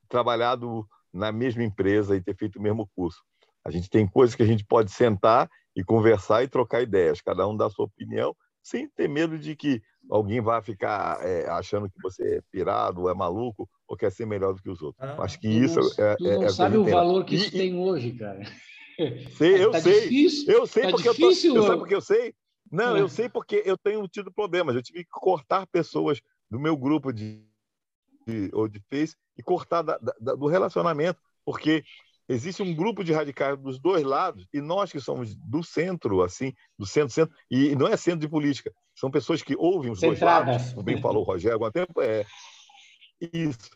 trabalhado na mesma empresa e ter feito o mesmo curso. A gente tem coisas que a gente pode sentar e conversar e trocar ideias, cada um dá a sua opinião, sem ter medo de que alguém vá ficar é, achando que você é pirado, ou é maluco, ou quer ser melhor do que os outros. Ah, Acho que isso não, é, tu é, não é sabe o valor que isso e, tem hoje, cara. Sei, eu tá sei. Difícil, eu sei tá porque difícil, eu, tô, eu porque eu sei. Não, eu é. sei porque eu tenho tido problemas. Eu tive que cortar pessoas do meu grupo de ou de Face e cortar da, da, do relacionamento, porque existe um grupo de radicais dos dois lados e nós que somos do centro, assim, do centro-centro, e não é centro de política, são pessoas que ouvem os Centradas. dois lados, como bem falou o Rogério há algum tempo, é isso.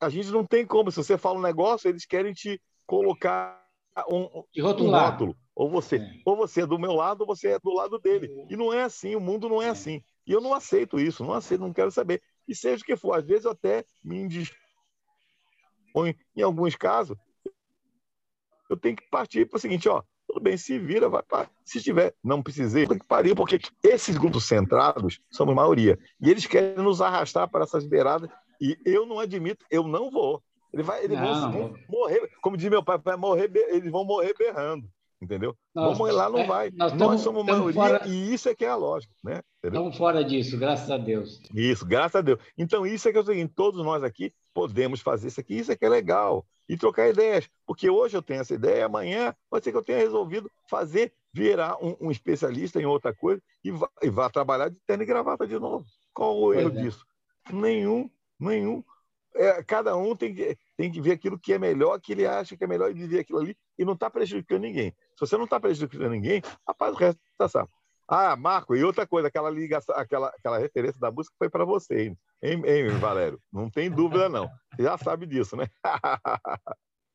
A gente não tem como, se você fala um negócio, eles querem te colocar um, um rótulo. Ou você, é. ou você é do meu lado, ou você é do lado dele. E não é assim, o mundo não é, é. assim. E eu não aceito isso, não aceito, não quero saber. E seja o que for, às vezes eu até me indispõe, em alguns casos, eu tenho que partir para o seguinte, ó, tudo bem, se vira, vai para. Se tiver, não precisei, tem que parir, porque esses grupos centrados somos maioria. E eles querem nos arrastar para essas beiradas, e eu não admito, eu não vou. Ele vai, eles vão morrer, como diz meu pai, vai morrer, eles vão morrer berrando entendeu? Nós, Vamos lá, não é, vai. Nós, nós somos maioria fora, e isso é que é a lógica, né? Entendeu? Estamos fora disso, graças a Deus. Isso, graças a Deus. Então, isso é que é o seguinte, todos nós aqui podemos fazer isso aqui, isso é que é legal. E trocar ideias, porque hoje eu tenho essa ideia, amanhã pode ser que eu tenha resolvido fazer, virar um, um especialista em outra coisa e vá, e vá, trabalhar de terno e gravata de novo. Qual o erro é. disso? Nenhum, nenhum. É, cada um tem que, tem que ver aquilo que é melhor, que ele acha que é melhor e viver aquilo ali e não está prejudicando ninguém. Se você não está prejudicando ninguém, rapaz, o resto está salvo. Ah, Marco, e outra coisa, aquela ligação, aquela, aquela referência da música foi para você, hein, hein, Valério? Não tem dúvida, não. Você já sabe disso, né?